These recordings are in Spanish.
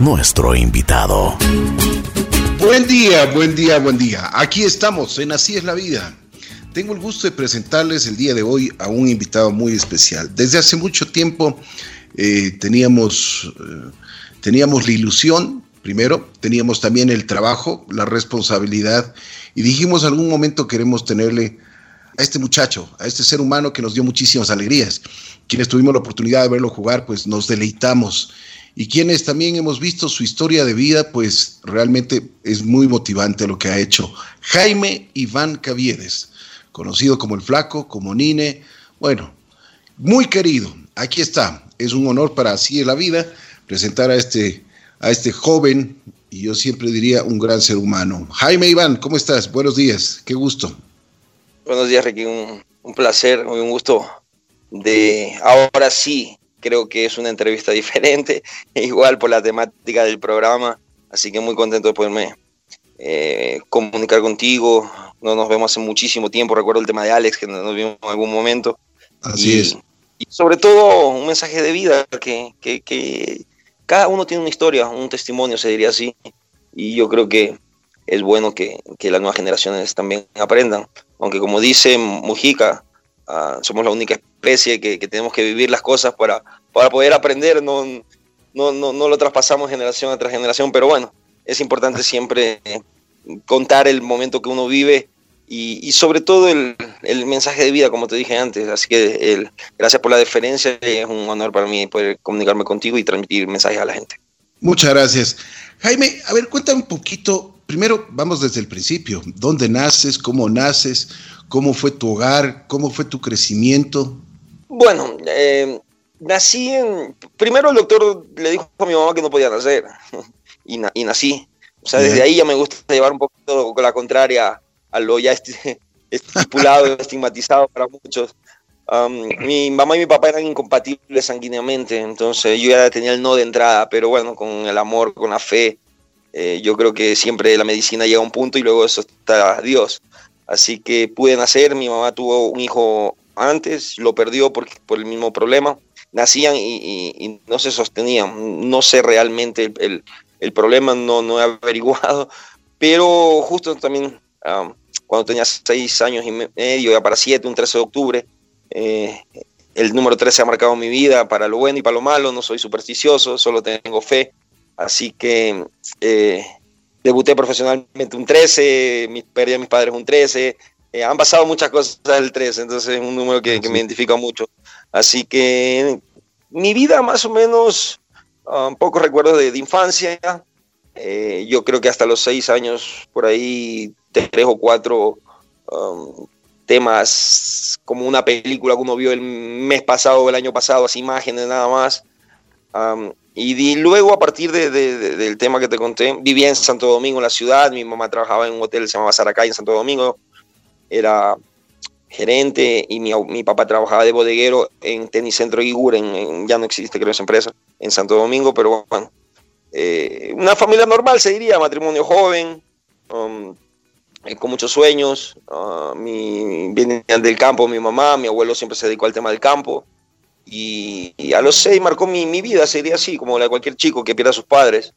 nuestro invitado. Buen día, buen día, buen día. Aquí estamos en Así es la vida. Tengo el gusto de presentarles el día de hoy a un invitado muy especial. Desde hace mucho tiempo eh, teníamos, eh, teníamos la ilusión, primero, teníamos también el trabajo, la responsabilidad, y dijimos algún momento queremos tenerle a este muchacho, a este ser humano que nos dio muchísimas alegrías. Quienes tuvimos la oportunidad de verlo jugar, pues nos deleitamos. Y quienes también hemos visto su historia de vida, pues realmente es muy motivante lo que ha hecho Jaime Iván Caviedes, conocido como el Flaco, como Nine, bueno, muy querido. Aquí está, es un honor para así en la vida presentar a este, a este joven y yo siempre diría un gran ser humano. Jaime Iván, ¿cómo estás? Buenos días, qué gusto. Buenos días, Ricky. Un, un placer, un gusto de ahora sí. Creo que es una entrevista diferente, igual por la temática del programa. Así que muy contento de poderme eh, comunicar contigo. No nos vemos hace muchísimo tiempo. Recuerdo el tema de Alex, que nos vimos en algún momento. Así es. Y sobre todo un mensaje de vida, que, que, que cada uno tiene una historia, un testimonio, se diría así. Y yo creo que es bueno que, que las nuevas generaciones también aprendan aunque como dice Mujica, uh, somos la única especie que, que, tenemos que vivir las cosas para, para poder aprender, no, no, no, no lo traspasamos generación tras generación, pero bueno, es importante siempre contar el momento que uno vive y, y sobre todo el, el, mensaje de vida, como te dije antes. Así que el, gracias por la deferencia, es un honor para mí poder comunicarme contigo y transmitir mensajes a la gente. Muchas gracias. Jaime, a ver, cuéntame un poquito primero vamos desde el principio. ¿Dónde naces? ¿Cómo naces? ¿Cómo fue tu hogar? ¿Cómo fue tu crecimiento? Bueno, eh, nací en... Primero el doctor le dijo a mi mamá que no podía nacer y, na y nací. O sea, desde ahí ya me gusta llevar un poquito con la contraria a lo ya estipulado, estigmatizado para muchos. Um, mi mamá y mi papá eran incompatibles sanguíneamente, entonces yo ya tenía el no de entrada, pero bueno, con el amor, con la fe, eh, yo creo que siempre la medicina llega a un punto y luego eso está Dios. Así que pude nacer, mi mamá tuvo un hijo antes, lo perdió por, por el mismo problema. Nacían y, y, y, no se sostenían. No sé realmente el, el, el, problema, no, no he averiguado, pero justo también um, cuando tenía seis años y medio, ya para siete, un 13 de octubre, eh, el número 13 ha marcado mi vida para lo bueno y para lo malo. No soy supersticioso, solo tengo fe Así que eh, debuté profesionalmente un 13, mi, perdí a mis padres un 13. Eh, han pasado muchas cosas el 13, entonces es un número que, que me identifica mucho. Así que mi vida más o menos, um, pocos recuerdos de, de infancia. Eh, yo creo que hasta los seis años, por ahí, tres o cuatro um, temas como una película que uno vio el mes pasado o el año pasado, así imágenes nada más. Um, y di, luego, a partir de, de, de, del tema que te conté, vivía en Santo Domingo, en la ciudad. Mi mamá trabajaba en un hotel, se llamaba Saracay, en Santo Domingo. Era gerente y mi, mi papá trabajaba de bodeguero en Tenis Centro Igur, en, en, ya no existe, creo, esa empresa, en Santo Domingo, pero bueno. Eh, una familia normal, se diría, matrimonio joven, um, eh, con muchos sueños. Uh, mi, venían del campo mi mamá, mi abuelo siempre se dedicó al tema del campo. Y, y, a los seis marcó mi, mi, vida, sería así, como la de cualquier chico que pierde a sus padres.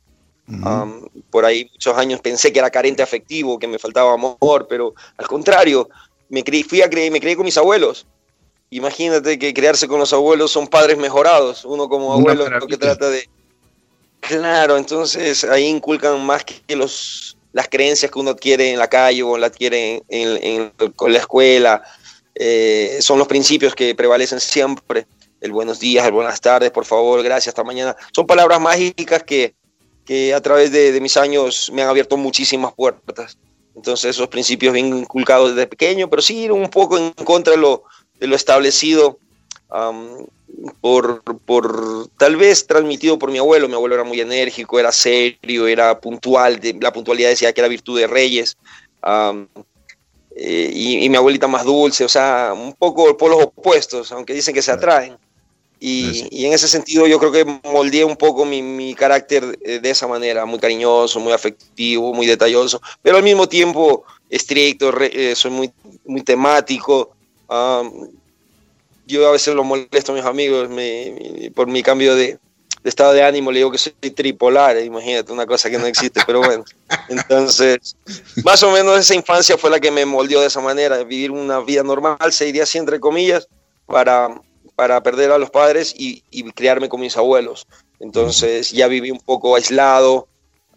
Uh -huh. um, por ahí muchos años pensé que era carente afectivo, que me faltaba amor, pero al contrario, me creí, fui a creer, me creí con mis abuelos. Imagínate que crearse con los abuelos son padres mejorados, uno como abuelo lo que trata de... Claro, entonces ahí inculcan más que los, las creencias que uno adquiere en la calle o la adquiere en, en, la escuela, eh, son los principios que prevalecen siempre el buenos días, el buenas tardes, por favor, gracias, hasta mañana. Son palabras mágicas que, que a través de, de, mis años me han abierto muchísimas puertas. Entonces esos principios bien inculcados desde pequeño, pero sí un poco en contra de lo, de lo establecido um, por, por tal vez transmitido por mi abuelo. Mi abuelo era muy enérgico, era serio, era puntual. De, la puntualidad decía que era virtud de reyes. Um, eh, y, y, mi abuelita más dulce, o sea, un poco por los opuestos, aunque dicen que se atraen. Y, y, en ese sentido yo creo que moldeé un poco mi, mi, carácter de esa manera, muy cariñoso, muy afectivo, muy detalloso, pero al mismo tiempo estricto, re, eh, soy muy, muy temático. Um, yo a veces lo molesto a mis amigos me, por mi cambio de, estado de ánimo le digo que soy tripolar, imagínate, una cosa que no existe, pero bueno. Entonces, más o menos esa infancia fue la que me moldeó de esa manera, vivir una vida normal, se diría así entre comillas, para, para perder a los padres y, criarme con mis abuelos. Entonces ya viví un poco aislado,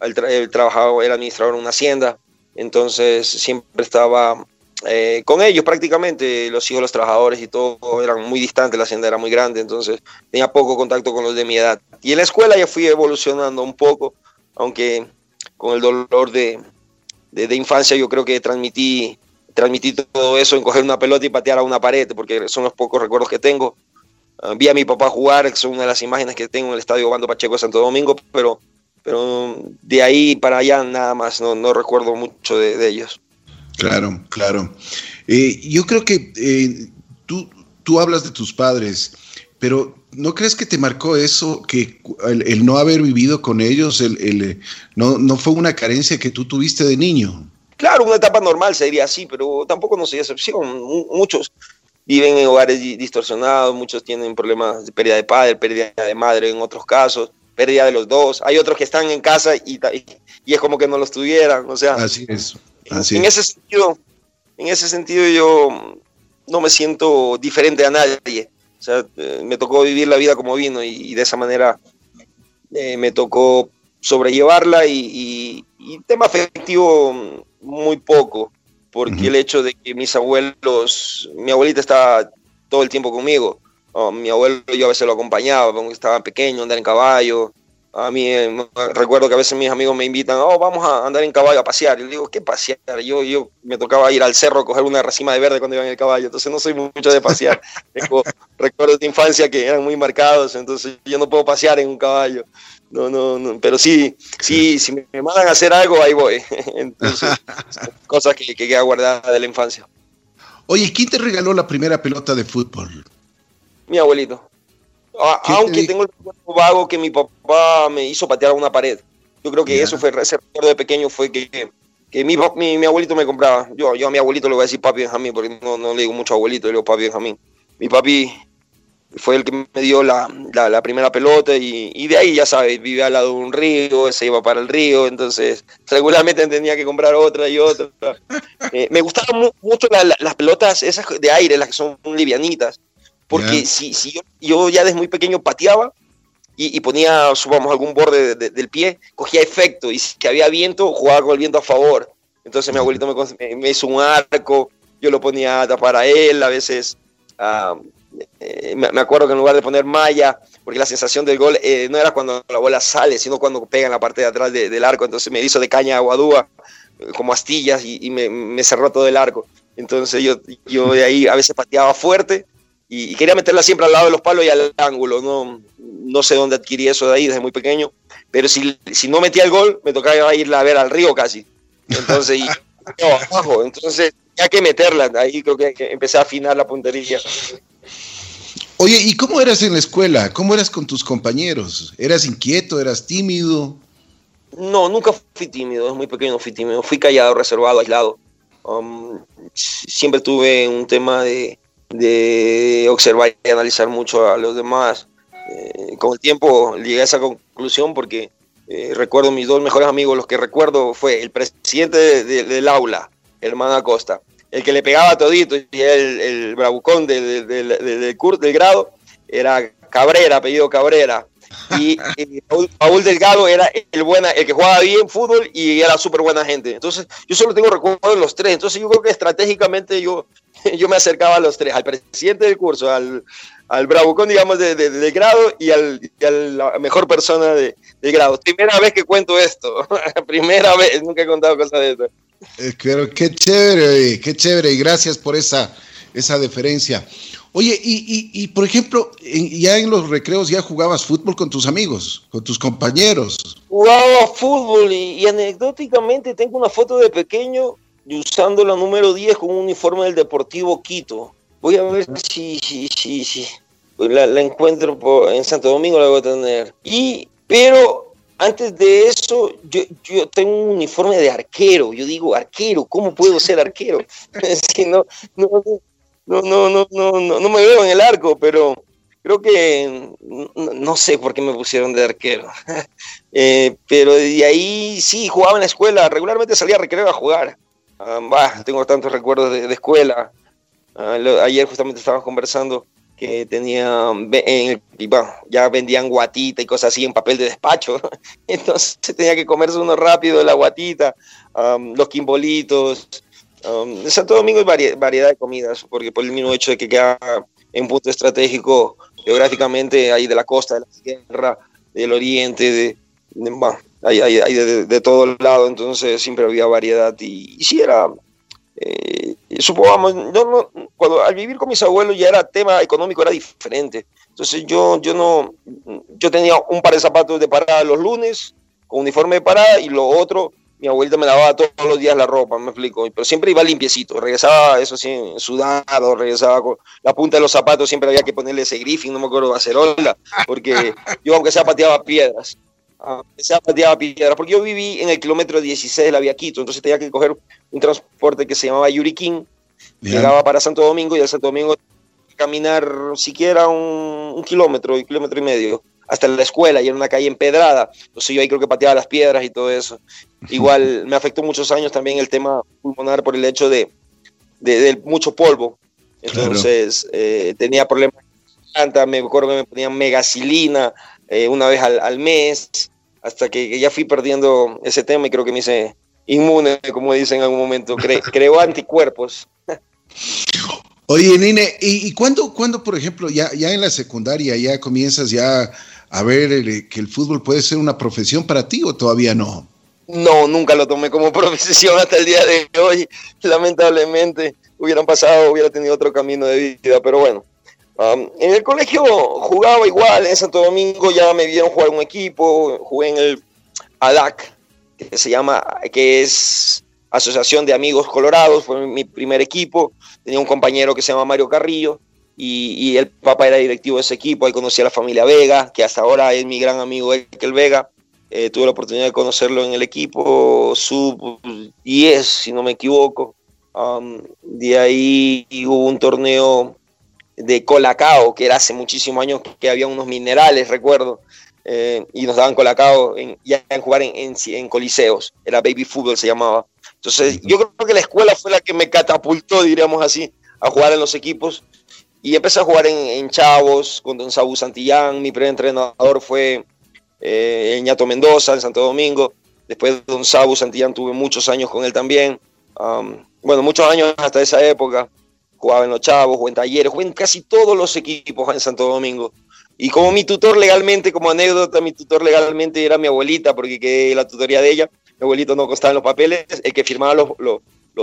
el, el trabajaba, era administrador en una hacienda, entonces siempre estaba eh, con ellos prácticamente, los hijos los trabajadores y todo eran muy distantes, la hacienda era muy grande, entonces tenía poco contacto con los de mi edad. Y en la escuela ya fui evolucionando un poco, aunque con el dolor de, de, infancia yo creo que transmití, transmití todo eso en coger una pelota y patear a una pared, porque son los pocos recuerdos que tengo. Ah, vi a mi papá jugar, son una de las imágenes que tengo en el estadio Bando Pacheco de Santo Domingo, pero, pero de ahí para allá nada más, no, no recuerdo mucho de ellos. Claro, claro. Eh, yo creo que eh, tú, tú hablas de tus padres, pero ¿no crees que te marcó eso, que el, no haber vivido con ellos, el, el, no, no fue una carencia que tú tuviste de niño? Claro, una etapa normal sería así, pero tampoco no soy excepción. Muchos viven en hogares distorsionados, muchos tienen problemas de pérdida de padre, pérdida de madre en otros casos, pérdida de los dos. Hay otros que están en casa y, y es como que no los tuvieran, o sea. Así es en, ese sentido, en ese sentido yo no me siento diferente a nadie. O sea, eh, me tocó vivir la vida como vino y, de esa manera eh, me tocó sobrellevarla y, tema afectivo muy poco, porque el hecho de que mis abuelos, mi abuelita estaba todo el tiempo conmigo, mi abuelo yo a veces lo acompañaba, cuando estaba pequeño, andar en caballo, a mí eh, recuerdo que a veces mis amigos me invitan, oh, vamos a andar en caballo a pasear. Y yo digo, ¿qué pasear? Yo, yo me tocaba ir al cerro a coger una racima de verde cuando iba en el caballo, entonces no soy mucho de pasear. Tengo recuerdos de infancia que eran muy marcados, entonces yo no puedo pasear en un caballo. No, no, no, pero sí, sí, si me mandan a hacer algo, ahí voy. Entonces, cosas que, que queda guardada de la infancia. Oye, ¿quién te regaló la primera pelota de fútbol? Mi abuelito. Aunque tengo el recuerdo vago que mi papá me hizo patear a una pared. Yo creo que eso fue, ese recuerdo de pequeño fue que, que mi, mi, mi, abuelito me compraba. Yo, yo a mi abuelito le voy a decir papi Benjamín, porque no, no le digo mucho abuelito, le digo papi Benjamín. Mi papi fue el que me dio la, la, primera pelota y, y, de ahí, ya sabes, vivía al lado de un río, se iba para el río, entonces regularmente tenía que comprar otra y otra. Eh, me gustaban mucho las pelotas esas de aire, las que son livianitas. Porque si, si yo, yo, ya desde muy pequeño pateaba y, y ponía, subamos algún borde del pie, cogía efecto y si que había viento, jugaba con el viento a favor. Entonces mi abuelito me, me, hizo un arco, yo lo ponía a tapar a él, a veces ah, eh, me, acuerdo que en lugar de poner malla, porque la sensación del gol eh, no era cuando la bola sale, sino cuando pega en la parte de atrás del arco, entonces me hizo de caña aguadúa, eh, como astillas, y, y me, me, cerró todo el arco. Entonces yo, yo de ahí a veces pateaba fuerte y, quería meterla siempre al lado de los palos y al ángulo. No, no sé dónde adquirí eso de ahí desde muy pequeño, pero si, si no metía el gol, me tocaba ir a ver al río casi. Entonces, y, abajo. Entonces, ya que meterla, ahí creo que empecé a afinar la puntería. Oye, ¿y cómo eras en la escuela? ¿Cómo eras con tus compañeros? ¿Eras inquieto? ¿Eras tímido? No, nunca fui tímido, es muy pequeño fui tímido, fui callado, reservado, aislado. Um, siempre tuve un tema de, de observar y analizar mucho a los demás. Eh, con el tiempo llegué a esa conclusión porque eh, recuerdo mis dos mejores amigos, los que recuerdo fue el presidente del aula, hermano Acosta, el que le pegaba todito y el, el bravucón del, del, del, del grado era Cabrera, apellido Cabrera. Y, Paul, Delgado era el, buena, el que jugaba bien fútbol y era súper buena gente. Entonces, yo solo tengo recuerdo de los tres. Entonces, yo creo que estratégicamente yo yo me acercaba a los tres, al presidente del curso, al, al bravucón, digamos, de, de, grado y, al, a la mejor persona de, de, grado. Primera vez que cuento esto, primera vez, nunca he contado cosas de esto. Eh, pero qué chévere, qué chévere, y gracias por esa, esa deferencia. Oye, y, y, por ejemplo, ya en los recreos ya jugabas fútbol con tus amigos, con tus compañeros. Jugaba fútbol y, y anecdóticamente tengo una foto de pequeño y usando la número 10 con un uniforme del Deportivo Quito. Voy a ver si, si, si, si la, encuentro en Santo Domingo, la voy a tener. Y, pero antes de eso, yo, yo tengo un uniforme de arquero. Yo digo, arquero, ¿cómo puedo ser arquero? si no, no, no, no, no, no, no, me veo en el arco, pero creo que no, sé por qué me pusieron de arquero. Eh, pero de ahí sí, jugaba en la escuela, regularmente salía a recreo a jugar. Ah, tengo tantos recuerdos de, escuela. Ah, ayer justamente estábamos conversando que tenía, en ya vendían guatita y cosas así en papel de despacho, entonces tenía que comerse uno rápido la guatita, los quimbolitos, Santo Domingo hay variedad de comidas, porque por el mismo hecho de que queda en punto estratégico geográficamente, ahí de la costa, de la sierra, del oriente, de, hay, hay, de, de, todo lado, entonces siempre había variedad y, y sí era, eh, supongamos, yo no, cuando al vivir con mis abuelos ya era tema económico, era diferente. Entonces yo, yo no, yo tenía un par de zapatos de parada los lunes, con uniforme de parada, y lo otro, mi abuelita me lavaba todos los días la ropa, me explico, pero siempre iba limpiecito, regresaba eso sí, sudado, regresaba con la punta de los zapatos, siempre había que ponerle ese griffin, no me acuerdo, acerola, porque yo aunque sea pateaba piedras, aunque sea pateaba piedras, porque yo viví en el kilómetro 16 de la vía Quito, entonces tenía que coger un transporte que se llamaba Yuriquín, llegaba para Santo Domingo y de Santo Domingo caminar siquiera un, un kilómetro, un kilómetro y medio hasta la escuela y era una calle empedrada. Entonces yo ahí creo que pateaba las piedras y todo eso. Igual me afectó muchos años también el tema pulmonar por el hecho de, de, mucho polvo. Entonces eh, tenía problemas me acuerdo que me ponían megacilina eh, una vez al, mes, hasta que, ya fui perdiendo ese tema y creo que me hice inmune, como dicen en algún momento, cre creó anticuerpos. Oye, Nine, ¿y, y cuándo, por ejemplo, ya, ya en la secundaria ya comienzas ya a ver que el fútbol puede ser una profesión para ti o todavía no? No, nunca lo tomé como profesión hasta el día de hoy. Lamentablemente hubieran pasado, hubiera tenido otro camino de vida, pero bueno. Um, en el colegio jugaba igual, en Santo Domingo ya me vieron jugar un equipo, jugué en el ADAC, que se llama, que es Asociación de Amigos Colorados, fue mi primer equipo. Tenía un compañero que se llama Mario Carrillo, y, el papá era directivo de ese equipo, ahí conocí a la familia Vega, que hasta ahora es mi gran amigo el Vega, eh, tuve la oportunidad de conocerlo en el equipo sub 10, si no me equivoco. de ahí hubo un torneo de Colacao, que era hace muchísimos años que había unos minerales, recuerdo, eh, y nos daban Colacao en, ya en jugar en, en, en, coliseos, era baby fútbol se llamaba. Entonces yo creo que la escuela fue la que me catapultó, diríamos así, a jugar en los equipos y empecé a jugar en, Chavos con Don Sabu Santillán. Mi primer entrenador fue eh, Ñato Mendoza en Santo Domingo. Después de Don Sabu Santillán tuve muchos años con él también. bueno, muchos años hasta esa época. Jugaba en los Chavos, jugué en Talleres, jugué en casi todos los equipos en Santo Domingo. Y como mi tutor legalmente, como anécdota, mi tutor legalmente era mi abuelita, porque quedé la tutoría de ella. Mi abuelito no costaba en los papeles, el que firmaba los, los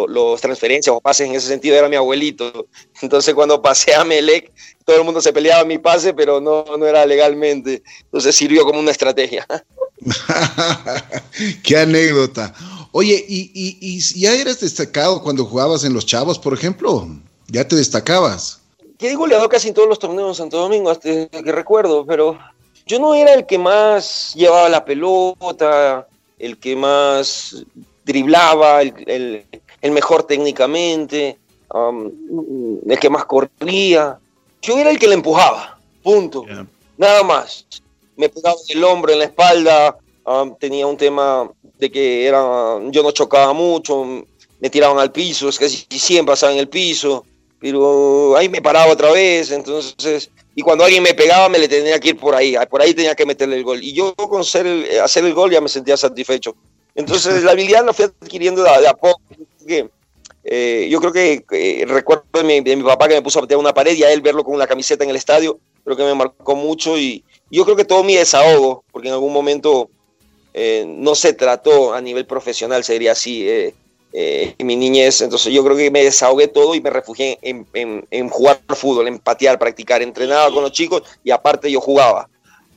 los transferencias o pases en ese sentido era mi abuelito. Entonces cuando pasé a Melec, todo el mundo se peleaba mi pase, pero no, no era legalmente. Entonces sirvió como una estrategia. Qué anécdota. Oye, ¿y, y, ya eras destacado cuando jugabas en los Chavos, por ejemplo? ¿Ya te destacabas? Que he goleado casi en todos los torneos en Santo Domingo, hasta que recuerdo, pero yo no era el que más llevaba la pelota, el que más driblaba, el, el mejor técnicamente, um, el que más corría. Yo era el que le empujaba, punto. Nada más. Me pegaba en el hombro, en la espalda, um, tenía un tema de que era, yo no chocaba mucho, me tiraban al piso, es que siempre pasaba en el piso, pero ahí me paraba otra vez, entonces, y cuando alguien me pegaba me le tenía que ir por ahí, por ahí tenía que meterle el gol, y yo con hacer el gol ya me sentía satisfecho. Entonces la habilidad la fui adquiriendo de a poco, eh, yo creo que recuerdo de mi, mi, papá que me puso a patear una pared y a él verlo con una camiseta en el estadio, creo que me marcó mucho. Y yo creo que todo mi desahogo, porque en algún momento eh, no se trató a nivel profesional, sería así, eh, en mi niñez, entonces yo creo que me desahogué todo y me refugié en, en, en jugar fútbol, en patear, practicar, entrenaba con los chicos y aparte yo jugaba.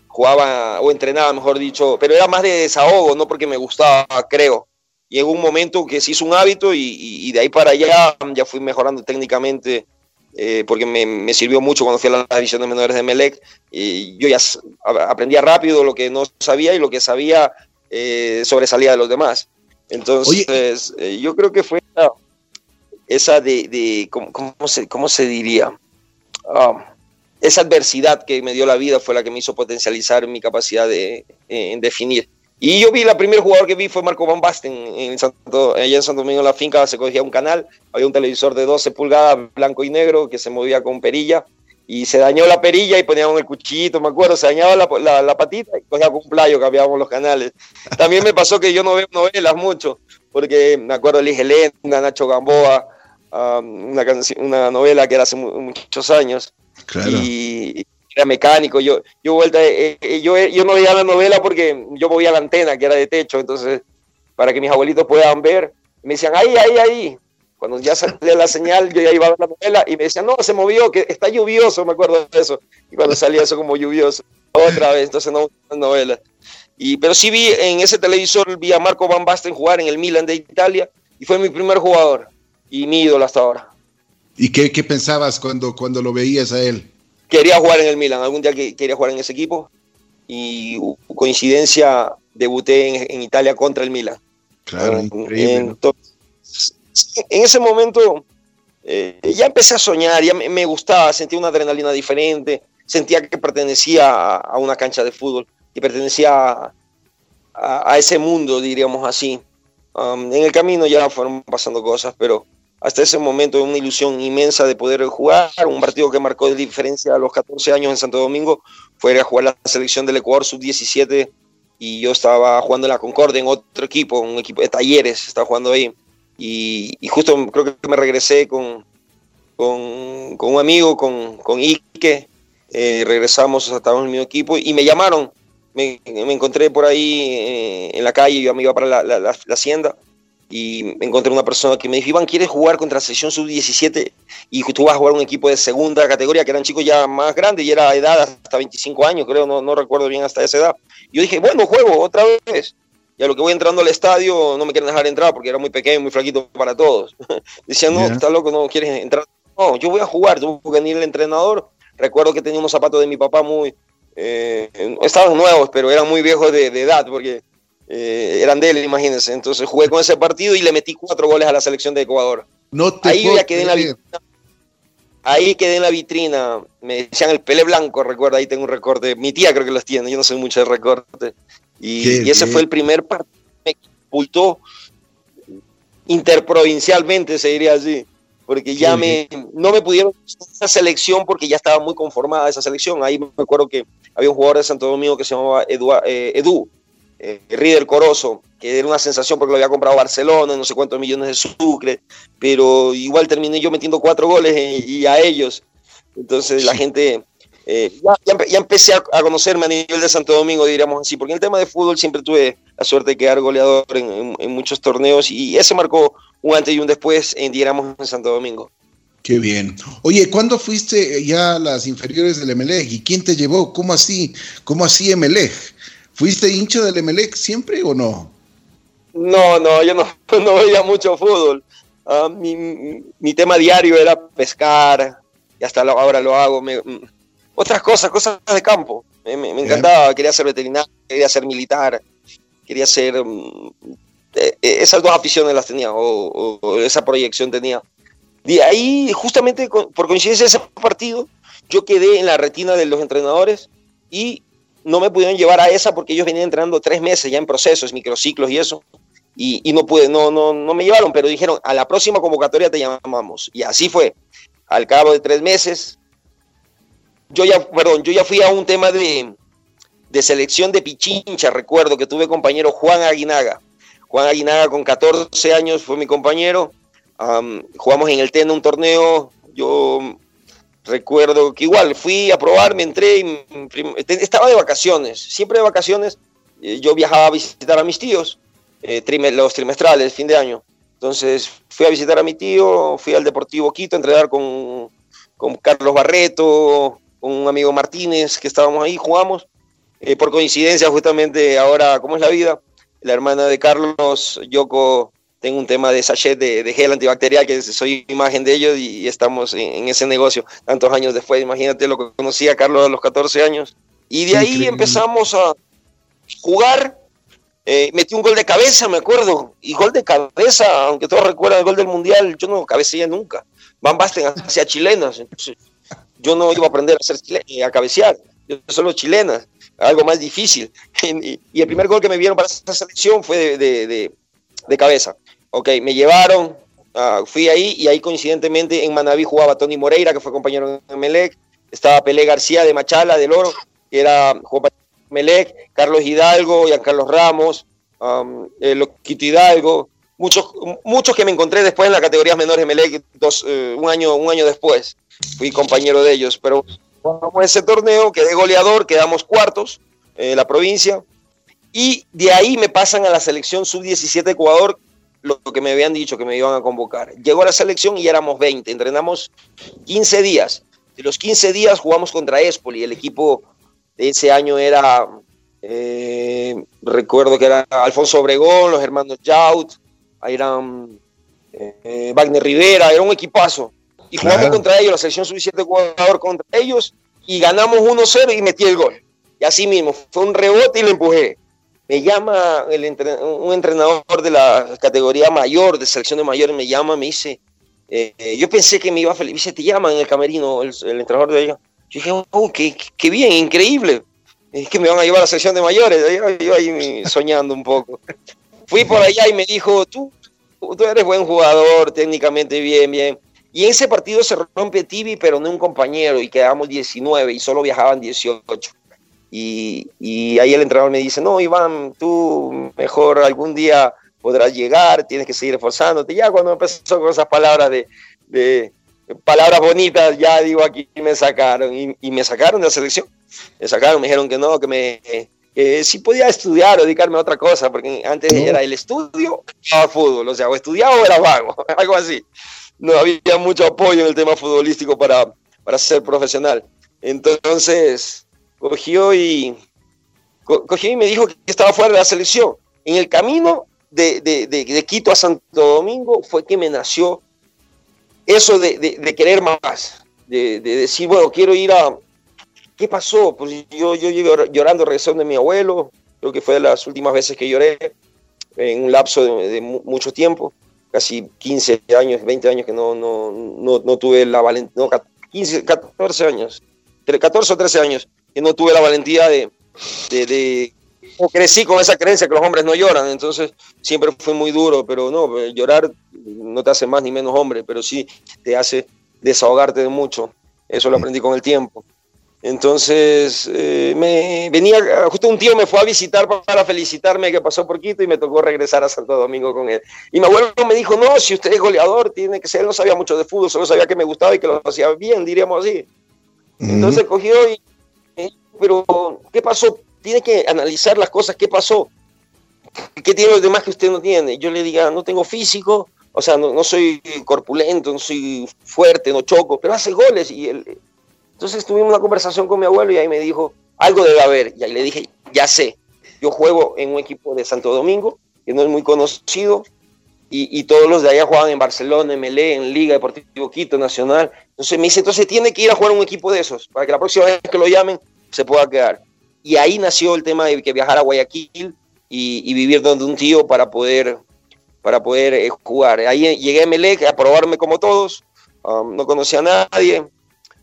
Jugaba o entrenaba, mejor dicho, pero era más de desahogo, no porque me gustaba, creo. Y en un momento que se hizo un hábito y, de ahí para allá ya fui mejorando técnicamente eh, porque me, sirvió mucho cuando fui a las divisiones menores de Melec. Y yo ya aprendía rápido lo que no sabía y lo que sabía eh, sobresalía de los demás. Entonces, eh, yo creo que fue esa, de, ¿cómo, se, ¿cómo, se, diría? Ah, esa adversidad que me dio la vida fue la que me hizo potencializar mi capacidad de en definir. Y yo vi, la primer jugador que vi fue Marco Van Basten, en Santo, allá en Santo Domingo, en la finca, se cogía un canal, había un televisor de 12 pulgadas, blanco y negro, que se movía con perilla, y se dañó la perilla y poníamos el cuchillito, me acuerdo, se dañaba la, la, patita y cogía con un playo, cambiábamos los canales. También me pasó que yo no veo novelas mucho, porque me acuerdo Liz Helena, Nacho Gamboa, una, una novela que era hace muchos años. Claro. Y, era mecánico, yo, yo, vuelta, eh, eh, yo, yo no veía la novela porque yo movía la antena que era de techo, entonces para que mis abuelitos puedan ver, me decían, ahí, ahí, ahí. Cuando ya salía la señal, yo ya iba a ver la novela y me decían, no, se movió, que está lluvioso, me acuerdo de eso. Y cuando salía eso como lluvioso, otra vez, entonces no novela. Y, pero sí vi en ese televisor, vi a Marco Van Basten jugar en el Milan de Italia y fue mi primer jugador y mi ídolo hasta ahora. ¿Y qué, qué pensabas cuando, cuando lo veías a él? quería jugar en el Milan, algún día quería jugar en ese equipo y coincidencia debuté en, Italia contra el Milan. Claro, increíble. en ese momento eh, ya empecé a soñar, ya me, gustaba, sentía una adrenalina diferente, sentía que pertenecía a, una cancha de fútbol, que pertenecía a, ese mundo, diríamos así. Um, en el camino ya fueron pasando cosas, pero hasta ese momento una ilusión inmensa de poder jugar. Un partido que marcó de diferencia a los 14 años en Santo Domingo fue a jugar la selección del Ecuador sub-17 y yo estaba jugando en la Concordia en otro equipo, un equipo de talleres, estaba jugando ahí. Y, justo creo que me regresé con, con, un amigo, con, con Ike, eh, regresamos hasta el mismo equipo y me llamaron. Me, encontré por ahí eh, en la calle, yo me iba para la, la hacienda y encontré una persona que me dijo, Iván, ¿quieres jugar contra la selección sub-17? Y tú vas a jugar un equipo de segunda categoría, que eran chicos ya más grandes y era edad hasta 25 años, creo, no, no recuerdo bien hasta esa edad. Y yo dije, bueno, juego otra vez. Y a lo que voy entrando al estadio no me quieren dejar entrar porque era muy pequeño, muy flaquito para todos. Decían, no, está loco, no quieres entrar. No, yo voy a jugar, tuvo que venir el entrenador. Recuerdo que tenía unos zapatos de mi papá muy... Eh, estaban nuevos, pero eran muy viejos de, de edad porque eh, eran de él, imagínense. Entonces jugué con ese partido y le metí cuatro goles a la selección de Ecuador. No te Ahí ya quedé en la vitrina. Ahí quedé en la vitrina. Me decían el pele blanco, recuerda, ahí tengo un recorte. Mi tía creo que los tiene, yo no soy mucho de recorte. Y, ese fue el primer partido que me expultó interprovincialmente, se diría así. Porque ya me, no me pudieron esa selección porque ya estaba muy conformada esa selección. Ahí me acuerdo que había un jugador de Santo Domingo que se llamaba Edu, eh, Edu eh, Corozo, que era una sensación porque lo había comprado Barcelona, no sé cuántos millones de sucre, pero igual terminé yo metiendo cuatro goles y, a ellos. Entonces la gente, eh, ya, empecé a, conocerme a nivel de Santo Domingo, diríamos así, porque en el tema de fútbol siempre tuve la suerte de quedar goleador en, muchos torneos y ese marcó un antes y un después, en, diríamos, en Santo Domingo. Qué bien. Oye, ¿cuándo fuiste ya a las inferiores del Emelec? ¿Y quién te llevó? ¿Cómo así? ¿Cómo así Emelec? ¿Fuiste hincha del Emelec siempre o no? No, no, yo no, no veía mucho fútbol. Ah, mi, tema diario era pescar, y hasta ahora lo hago. Mm, otras cosas, cosas de campo. Me, encantaba, quería ser veterinario, quería ser militar, quería ser... Mm, eh, eh, esas dos aficiones las tenía, o, o, esa proyección tenía. De ahí, justamente por coincidencia de ese partido, yo quedé en la retina de los entrenadores y no me pudieron llevar a esa porque ellos venían entrenando tres meses ya en procesos, microciclos y eso. Y, no pude, no, no, no me llevaron, pero dijeron, a la próxima convocatoria te llamamos. Y así fue. Al cabo de tres meses, yo ya, perdón, yo ya fui a un tema de, de selección de Pichincha, recuerdo que tuve compañero Juan Aguinaga. Juan Aguinaga con 14 años fue mi compañero. jugamos en el TEN un torneo, yo Recuerdo que igual fui a probar, me entré y estaba de vacaciones, siempre de vacaciones. Eh, yo viajaba a visitar a mis tíos, eh, los trimestrales, fin de año. Entonces fui a visitar a mi tío, fui al Deportivo Quito a entrenar con, con Carlos Barreto, con un amigo Martínez, que estábamos ahí, jugamos. Eh, por coincidencia, justamente ahora, ¿cómo es la vida? La hermana de Carlos, Yoko, tengo un tema de sachet de, gel antibacterial, que soy imagen de ellos y, estamos en, ese negocio tantos años después. Imagínate lo que conocí a Carlos a los 14 años. Y de ahí empezamos a jugar. Eh, metí un gol de cabeza, me acuerdo. Y gol de cabeza, aunque todos recuerdan el gol del Mundial, yo no cabeceé nunca. Van Basten hacia chilenas. Entonces, yo no iba a aprender a, hacer eh, a cabecear, yo solo chilenas, algo más difícil. Y, el primer gol que me vieron para esa selección fue de, cabeza. Ok, me llevaron, ah, fui ahí y ahí coincidentemente en Manaví jugaba Tony Moreira, que fue compañero de Melec, estaba Pelé García de Machala, del Oro, que era de Melec, Carlos Hidalgo, Carlos Ramos, um, Loquito Hidalgo, muchos, muchos que me encontré después en las categorías menores Melec, dos, eh, un, año, un año después, fui compañero de ellos, pero jugamos ese torneo, quedé goleador, quedamos cuartos en la provincia, y de ahí me pasan a la selección sub-17 Ecuador, lo que me habían dicho que me iban a convocar. Llegó a la selección y éramos 20, entrenamos 15 días. De los 15 días jugamos contra Espoli, el equipo de ese año era, eh, recuerdo que era Alfonso Obregón, los hermanos Jaut, eran eh, Wagner Rivera, era un equipazo. Y jugamos contra ellos, la selección sub-17 Ecuador contra ellos, y ganamos 1-0 y metí el gol. Y así mismo, fue un rebote y lo empujé. Me llama el un entrenador de la categoría mayor, de selección de mayores, me llama, me dice, eh, yo pensé que me iba a feliz, dice, te llaman en el camerino, el, entrenador de ella. Yo dije, oh, qué, qué, bien, increíble. Es que me van a llevar a la selección de mayores. Yo, ahí soñando un poco. Fui por allá y me dijo, tú, tú eres buen jugador, técnicamente bien, bien. Y en ese partido se rompe Tibi, pero no un compañero, y quedamos 19 y solo viajaban 18. Y, y, ahí el entrenador me dice, no, Iván, tú mejor algún día podrás llegar, tienes que seguir esforzándote. Ya cuando empezó con esas palabras de, de palabras bonitas, ya digo, aquí me sacaron. Y, y, me sacaron de la selección. Me sacaron, me dijeron que no, que me que sí podía estudiar o dedicarme a otra cosa, porque antes era el estudio o fútbol, o sea, o estudiaba o era vago, algo así no había mucho apoyo en el tema futbolístico para, para ser profesional. Entonces, cogió y, cogió y me dijo que estaba fuera de la selección. En el camino de, de, de, Quito a Santo Domingo fue que me nació eso de, querer más, de, decir, bueno, quiero ir a... ¿Qué pasó? Pues yo, yo llegué llorando regresando de mi abuelo, creo que fue de las últimas veces que lloré, en un lapso de mucho tiempo casi 15 años, 20 años que no, no, no, no tuve la valentía, no, 15, 14 años, 14 o 13 años que no tuve la valentía de, de, de o crecí con esa creencia que los hombres no lloran, entonces siempre fue muy duro, pero no, eh, llorar no te hace más ni menos hombre, pero sí te hace desahogarte de mucho, eso lo aprendí con el tiempo. Entonces, eh, me venía, justo un tío me fue a visitar para felicitarme que pasó por Quito y me tocó regresar a Santo Domingo con él. Y mi abuelo me dijo, no, si usted es goleador, tiene que ser, no sabía mucho de fútbol, solo sabía que me gustaba y que lo hacía bien, diríamos así. Entonces cogió y, pero, ¿qué pasó? Tiene que analizar las cosas, ¿qué pasó? ¿Qué tiene los demás que usted no tiene? Yo le diga, no tengo físico, o sea, no, no soy corpulento, no soy fuerte, no choco, pero hace goles y él entonces tuvimos una conversación con mi abuelo y ahí me dijo, algo debe haber. Y ahí le dije, ya sé, yo juego en un equipo de Santo Domingo, que no es muy conocido, y, todos los de allá juegan en Barcelona, en Melé, en Liga Deportivo Quito, Nacional. Entonces me dice, entonces tiene que ir a jugar un equipo de esos, para que la próxima vez que lo llamen se pueda quedar. Y ahí nació el tema de que viajar a Guayaquil y, vivir donde un tío para poder, para poder eh, jugar. Ahí llegué a Melé a probarme como todos, um, no conocía a nadie,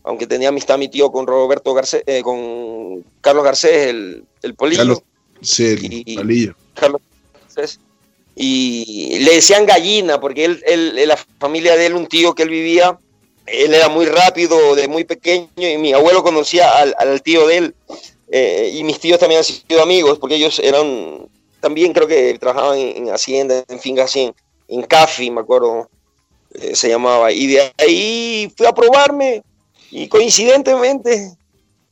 aunque tenía amistad mi tío con Roberto Garcés, eh, con Carlos Garcés, el, el polillo. Carlos, sí, el polillo. Carlos Garcés, y le decían gallina, porque él, él, la familia de él, un tío que él vivía, él era muy rápido, de muy pequeño, y mi abuelo conocía al, al tío de él, eh, y mis tíos también han sido amigos, porque ellos eran, también creo que trabajaban en, Hacienda, en finca así, en, en Cafi, me acuerdo, eh, se llamaba, y de ahí fui a probarme, y coincidentemente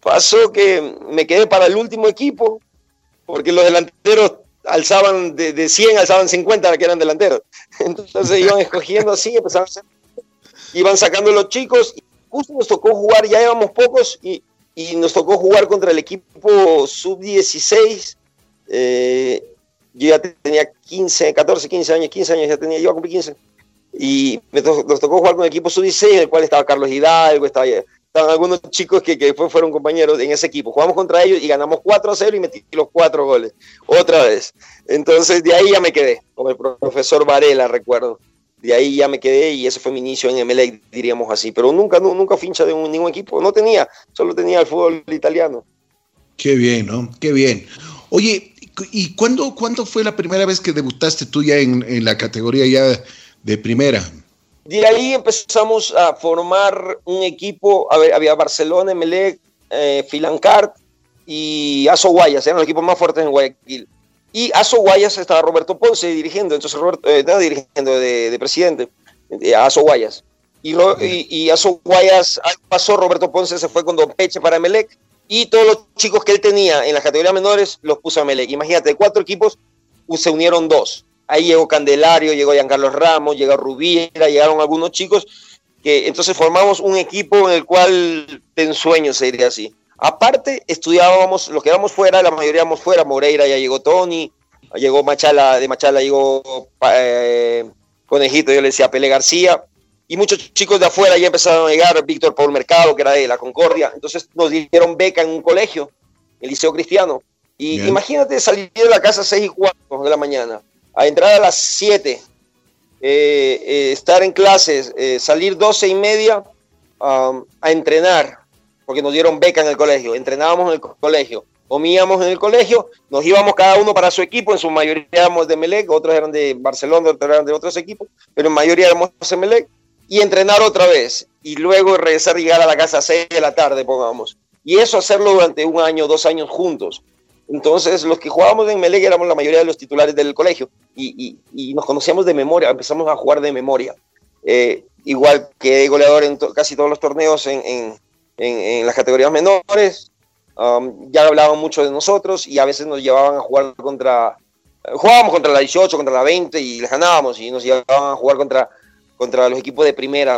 pasó que me quedé para el último equipo, porque los delanteros alzaban de, de 100, alzaban 50 que eran delanteros. Entonces iban escogiendo así, empezaban a iban sacando los chicos. Y justo nos tocó jugar, ya éramos pocos, y, y nos tocó jugar contra el equipo sub-16. Eh, yo ya tenía 15, 14, 15 años, 15 años ya tenía, yo a cumplir 15 y nos tocó jugar con el equipo sub-16, en el cual estaba Carlos Hidalgo, estaba, estaban algunos chicos que, que fueron compañeros en ese equipo. Jugamos contra ellos y ganamos 4 a 0 y metí los cuatro goles, otra vez. Entonces de ahí ya me quedé, con el profesor Varela, recuerdo. de ahí ya me quedé y ese fue mi inicio en MLA, diríamos así. Pero nunca, nunca fui hincha de ningún equipo, no tenía, solo tenía el fútbol italiano. Qué bien, ¿no? Qué bien. Oye, ¿y cuándo, cuándo fue la primera vez que debutaste tú ya en, en la categoría ya de primera? De ahí empezamos a formar un equipo, a ver, había Barcelona, Emelec, eh, Filancart y Aso Guayas, eran los equipos más fuertes en Guayaquil. Y Aso Guayas estaba Roberto Ponce dirigiendo, entonces Roberto, eh, estaba dirigiendo de, presidente, de Aso Guayas. Y, y, Aso Guayas pasó, Roberto Ponce se fue con Don Peche para Emelec y todos los chicos que él tenía en las categorías menores los puso a Emelec. Imagínate, de cuatro equipos se unieron dos. Ahí llegó Candelario, llegó Giancarlos Ramos, llegó Rubiera, llegaron algunos chicos que entonces formamos un equipo en el cual de ensueño se diría así. Aparte, estudiábamos, los que éramos fuera, la mayoría éramos fuera, Moreira ya llegó Tony, llegó Machala, de Machala llegó eh, Conejito, yo le decía Pele García, y muchos chicos de afuera ya empezaron a llegar, Víctor Paul Mercado, que era de la Concordia, entonces nos dieron beca en un colegio, el Liceo Cristiano, y imagínate salir de la casa a 6 y 4 de la mañana, a entrar a las 7, eh, eh, estar en clases, eh, salir 12 y media um, a entrenar, porque nos dieron beca en el colegio, entrenábamos en el colegio, comíamos en el colegio, nos íbamos cada uno para su equipo, en su mayoría éramos de Melec, otros eran de Barcelona, otros eran de otros equipos, pero en mayoría éramos de Melec, y entrenar otra vez, y luego regresar y llegar a la casa a 6 de la tarde, pongamos. Y eso hacerlo durante un año, dos años juntos. Entonces, los que jugábamos en Melec éramos la mayoría de los titulares del colegio y, nos conocíamos de memoria, empezamos a jugar de memoria. Eh, igual que goleador en casi todos los torneos en, las categorías menores, um, ya hablaban mucho de nosotros y a veces nos llevaban a jugar contra, jugábamos contra la 18, contra la 20 y les ganábamos y nos llevaban a jugar contra, contra los equipos de primera.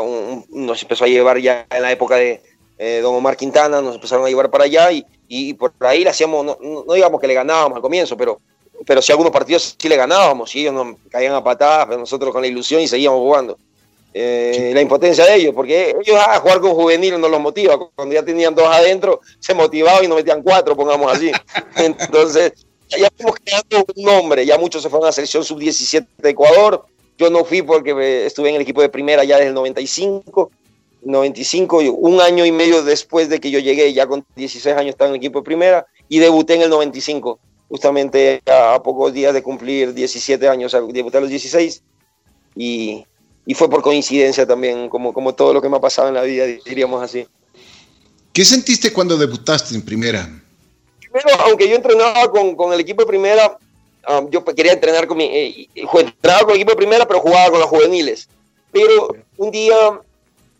nos empezó a llevar ya en la época de eh, Don Omar Quintana, nos empezaron a llevar para allá y, y por ahí le hacíamos, no, no, digamos que le ganábamos al comienzo, pero, pero si algunos partidos sí le ganábamos, y ellos nos caían a patadas, pero nosotros con la ilusión y seguíamos jugando. Eh, la impotencia de ellos, porque ellos a ah, jugar con juveniles no los motiva, cuando ya tenían dos adentro, se motivaban y nos metían cuatro, pongamos así. Entonces, ya fuimos creando un nombre, ya muchos se fueron a la selección sub-17 de Ecuador, yo no fui porque estuve en el equipo de primera ya desde el 95, 95, un año y medio después de que yo llegué, ya con 16 años estaba en el equipo de primera y debuté en el 95, justamente a, pocos días de cumplir 17 años, o sea, debuté a los 16 y, y, fue por coincidencia también, como, como todo lo que me ha pasado en la vida, diríamos así. ¿Qué sentiste cuando debutaste en primera? Primero, aunque yo entrenaba con, con el equipo de primera, um, yo quería entrenar con mi, eh, entrenaba con el equipo de primera, pero jugaba con los juveniles. Pero un día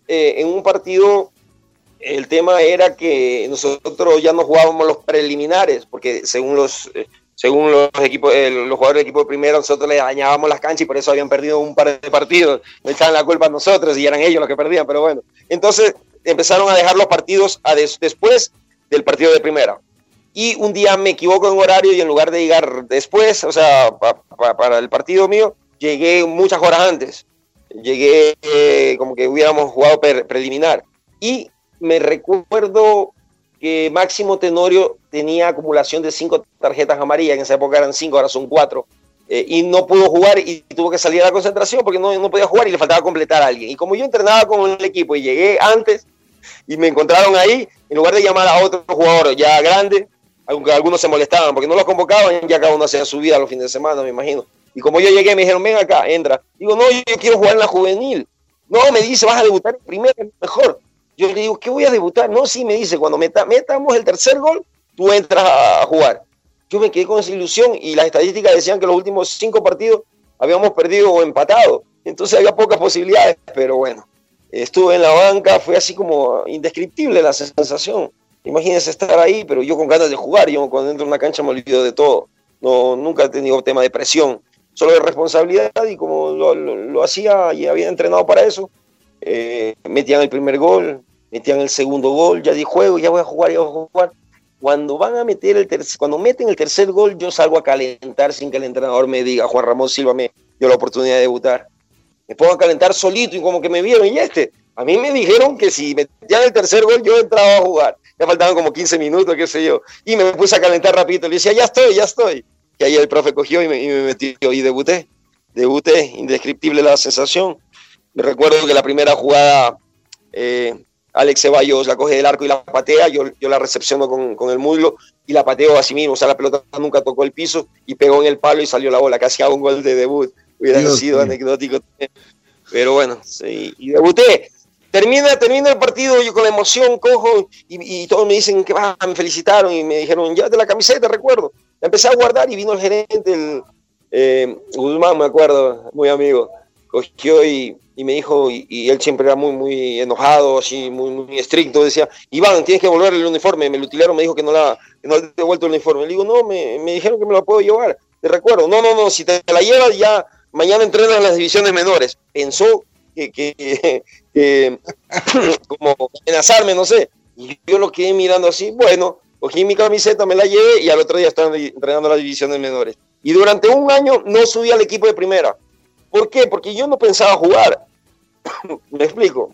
eh, en un partido el tema era que nosotros ya no jugábamos los preliminares, porque según los, eh, según los equipos, eh, los jugadores del equipo de primera, nosotros les dañábamos las canchas y por eso habían perdido un par de partidos. No echaban la culpa a nosotros y eran ellos los que perdían, pero bueno. Entonces empezaron a dejar los partidos a después del partido de primera. Y un día me equivoco en horario y en lugar de llegar después, o sea, para el partido mío, llegué muchas horas antes llegué eh, como que hubiéramos jugado preliminar. Y me recuerdo que Máximo Tenorio tenía acumulación de cinco tarjetas amarillas, en esa época eran cinco, ahora son cuatro, eh, y no pudo jugar y tuvo que salir a la concentración porque no, no podía jugar y le faltaba completar a alguien. Y como yo entrenaba con el equipo y llegué antes y me encontraron ahí, en lugar de llamar a otro jugador ya grande, aunque algunos se molestaban porque no los convocaban, ya cada uno hacía su vida los fines de semana, me imagino. Y como yo llegué, me dijeron, ven acá, entra. Digo, no, yo quiero jugar en la juvenil. No, me dice, vas a debutar en primera, mejor. Yo le digo, ¿qué voy a debutar? No, sí, me dice, cuando metamos el tercer gol, tú entras a jugar. Yo me quedé con esa ilusión y las estadísticas decían que los últimos cinco partidos habíamos perdido o empatado. Entonces había pocas posibilidades, pero bueno, estuve en la banca, fue así como indescriptible la sensación. Imagínense estar ahí, pero yo con ganas de jugar, yo cuando entro en una cancha me olvido de todo. No, nunca he tenido tema de presión solo de responsabilidad y como lo, hacía y había entrenado para eso, eh, metían el primer gol, metían el segundo gol, ya di juego, ya voy a jugar, ya voy a jugar. Cuando van a meter el tercer, cuando meten el tercer gol, yo salgo a calentar sin que el entrenador me diga, Juan Ramón Silva me dio la oportunidad de debutar. Me pongo a calentar solito y como que me vieron, y este, a mí me dijeron que si metían el tercer gol, yo entraba a jugar. Ya faltaban como 15 minutos, qué sé yo. Y me puse a calentar rapidito. Le decía, ya estoy, ya estoy. Y ahí el profe cogió y me, metió y debuté. debuté, indescriptible la sensación. Me recuerdo que la primera jugada, eh, Alex Ceballos la coge del arco y la patea, yo, yo la recepciono con, con, el muslo y la pateo así mismo, o sea, la pelota nunca tocó el piso y pegó en el palo y salió la bola, casi hago un gol de debut, hubiera sido anecdótico. Pero bueno, sí, y debuté. Termina, termina el partido, yo con la emoción cojo y, y todos me dicen que va, me felicitaron y me dijeron, de la camiseta, recuerdo. La empecé a guardar y vino el gerente, el eh, Guzmán, me acuerdo, muy amigo, cogió y, y me dijo, y, él siempre era muy, muy enojado, así, muy, muy estricto, decía, Iván, tienes que volver el uniforme, me lo utilaron, me dijo que no, la, que no le devuelto el uniforme. Le digo, no, me, me dijeron que me lo puedo llevar, te recuerdo, no, no, no, si te la llevas ya, mañana entrenas en las divisiones menores. Pensó que, que, que como amenazarme, no sé. Y yo lo quedé mirando así, bueno, cogí mi camiseta, me la llevé y al otro día estaba entrenando las divisiones menores. Y durante un año no subí al equipo de primera. ¿Por qué? Porque yo no pensaba jugar. me explico.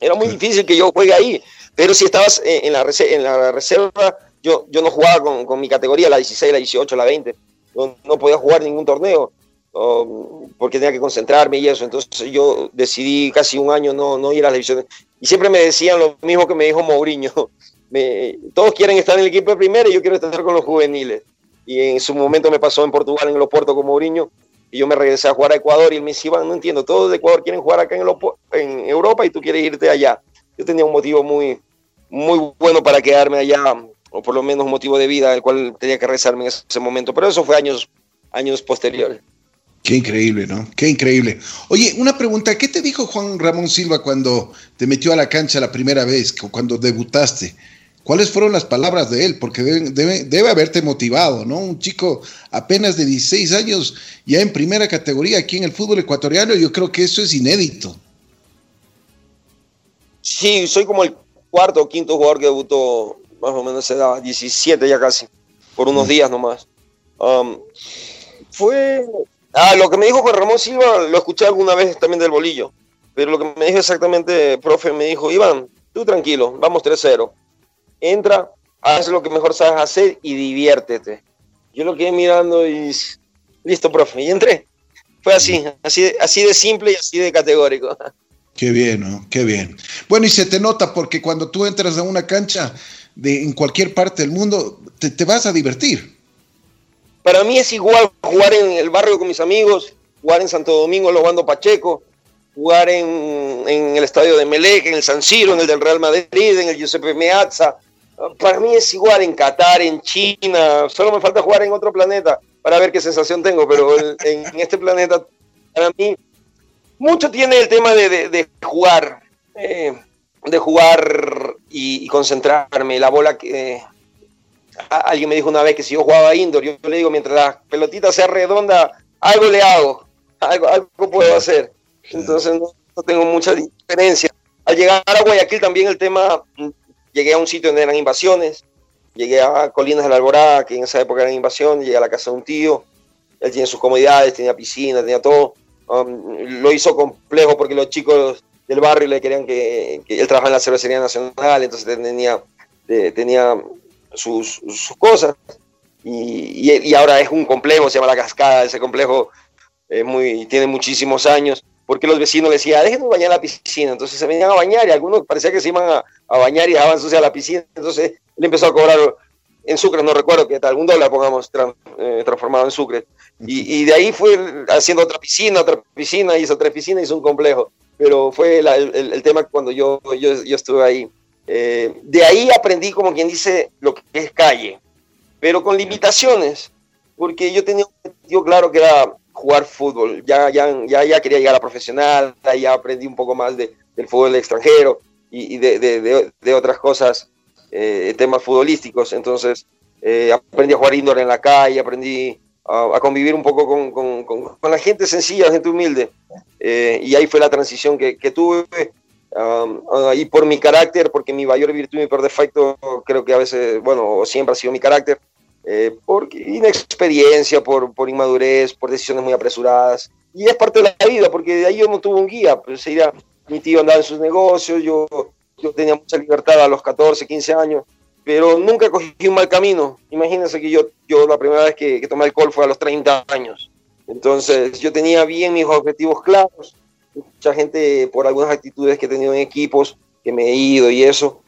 Era muy difícil que yo juegue ahí. Pero si estabas en la, en la reserva, yo, yo no jugaba con, con, mi categoría, la 16, la 18, la 20. No, no podía jugar ningún torneo um, porque tenía que concentrarme y eso. Entonces yo decidí casi un año no, no ir a las divisiones. Y siempre me decían lo mismo que me dijo Mourinho. Me, todos quieren estar en el equipo de primera y yo quiero estar con los juveniles. Y en su momento me pasó en Portugal, en el Oporto con Mourinho, y yo me regresé a jugar a Ecuador y él me decía, no entiendo, todos de Ecuador quieren jugar acá en, el en Europa y tú quieres irte allá. Yo tenía un motivo muy, muy bueno para quedarme allá, o por lo menos un motivo de vida, el cual tenía que rezarme en ese momento, pero eso fue años, años posteriores. Qué increíble, ¿no? Qué increíble. Oye, una pregunta, ¿qué te dijo Juan Ramón Silva cuando te metió a la cancha la primera vez, cuando debutaste? ¿Cuáles fueron las palabras de él? Porque debe, debe, debe, haberte motivado, ¿no? Un chico apenas de 16 años, ya en primera categoría aquí en el fútbol ecuatoriano, yo creo que eso es inédito. Sí, soy como el cuarto o quinto jugador que debutó, más o menos se daba 17 ya casi, por unos días nomás. Um, fue... Ah, lo que me dijo Juan Ramón Silva, lo escuché alguna vez también del bolillo, pero lo que me dijo exactamente, profe, me dijo, Iván, tú tranquilo, vamos 3-0 entra, haz lo que mejor sabes hacer y diviértete. Yo lo quedé mirando y listo, profe, y entré. Fue así, así de, así de simple y así de categórico. Qué bien, ¿no? Qué bien. Bueno, y se te nota porque cuando tú entras a una cancha de, en cualquier parte del mundo, te, te vas a divertir. Para mí es igual jugar en el barrio con mis amigos, jugar en Santo Domingo, Lobando Pacheco, jugar en, en, el estadio de Melec, en el San Siro, en el del Real Madrid, en el Giuseppe Meazza, para mí es igual en Qatar, en China, solo me falta jugar en otro planeta para ver qué sensación tengo, pero en, este planeta, para mí, mucho tiene el tema de, de, jugar, eh, de jugar y, y, concentrarme. La bola que... Eh, alguien me dijo una vez que si yo jugaba indoor, yo, le digo, mientras la pelotita sea redonda, algo le hago, algo, algo puedo hacer. Entonces no, no tengo mucha diferencia. Al llegar a Guayaquil también el tema llegué a un sitio donde eran invasiones, llegué a Colinas de la Alborada, que en esa época eran invasiones, llegué a la casa de un tío, él tenía sus comodidades, tenía piscina, tenía todo. Um, lo hizo complejo porque los chicos del barrio le querían que, que él trabajaba en la cervecería nacional, entonces tenía, tenía sus, sus cosas. Y, y, y, ahora es un complejo, se llama La Cascada, ese complejo es muy, tiene muchísimos años porque los vecinos decían, déjenos bañar la piscina. Entonces se venían a bañar y algunos parecía que se iban a, a bañar y dejaban sucia la piscina. Entonces él empezó a cobrar en sucre, no recuerdo que algún dólar pongamos eh, transformado en sucre. Y, y, de ahí fue haciendo otra piscina, otra piscina, hizo otra piscina, hizo un complejo. Pero fue la, el, el, tema cuando yo, yo, yo estuve ahí. Eh, de ahí aprendí, como quien dice, lo que es calle, pero con limitaciones, porque yo tenía un objetivo claro que era jugar fútbol. Ya, ya, ya, ya quería llegar a profesional, ya aprendí un poco más de, del fútbol extranjero y, y de, de, de, otras cosas, eh, temas futbolísticos. Entonces, eh, aprendí a jugar indoor en la calle, aprendí a, a convivir un poco con, con, con, con, la gente sencilla, gente humilde. Eh, y ahí fue la transición que, que tuve. Um, y por mi carácter, porque mi mayor virtud y mi peor defecto, creo que a veces, bueno, siempre ha sido mi carácter, eh, por inexperiencia, por, por inmadurez, por decisiones muy apresuradas. Y es parte de la vida, porque de ahí yo no tuve un guía. Pues ya, mi tío andaba en sus negocios, yo, yo tenía mucha libertad a los 14, 15 años, pero nunca cogí un mal camino. Imagínense que yo, yo la primera vez que, que tomé alcohol fue a los 30 años. Entonces yo tenía bien mis objetivos claros. Mucha gente por algunas actitudes que he tenido en equipos, que me he ido y eso,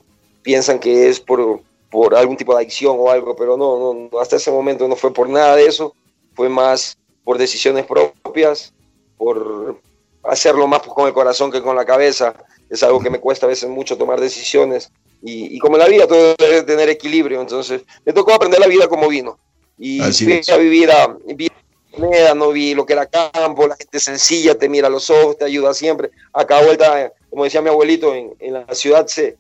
piensan que es por, por algún tipo de adicción o algo, pero no, no, hasta ese momento no fue por nada de eso, fue más por decisiones propias, por hacerlo más con el corazón que con la cabeza. Es algo que me cuesta a veces mucho tomar decisiones y, como en la vida todo debe tener equilibrio, entonces me tocó aprender la vida como vino. Y fui a vivir a, no vi lo que era campo, la gente sencilla te mira a los ojos, te ayuda siempre. Acá vuelta, como decía mi abuelito, en, en la ciudad se,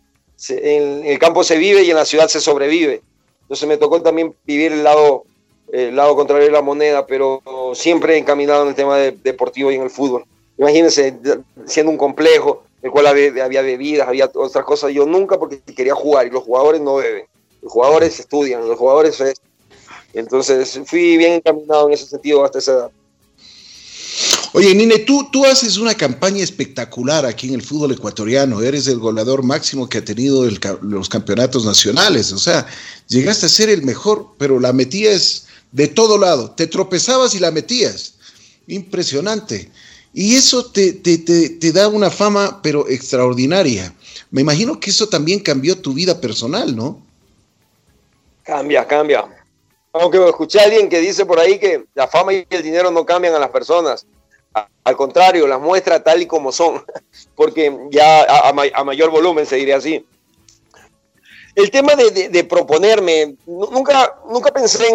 en el campo se vive y en la ciudad se sobrevive. Entonces me tocó también vivir el lado, el lado contrario de la moneda, pero siempre encaminado en el tema deportivo y en el fútbol. Imagínense, siendo un complejo, el cual había, había bebidas, había otras cosas. Yo nunca porque quería jugar y los jugadores no beben. Los jugadores estudian, los jugadores... Entonces fui bien encaminado en ese sentido hasta esa edad. Oye, Nine, tú, tú haces una campaña espectacular aquí en el fútbol ecuatoriano. Eres el goleador máximo que ha tenido los campeonatos nacionales. O sea, llegaste a ser el mejor, pero la metías de todo lado. Te tropezabas y la metías. Impresionante. Y eso te, te, da una fama, pero extraordinaria. Me imagino que eso también cambió tu vida personal, ¿no? Cambia, cambia. Aunque escuché a alguien que dice por ahí que la fama y el dinero no cambian a las personas. Al contrario, las muestra tal y como son, porque ya a, mayor volumen se diría así. El tema de, proponerme, nunca, nunca pensé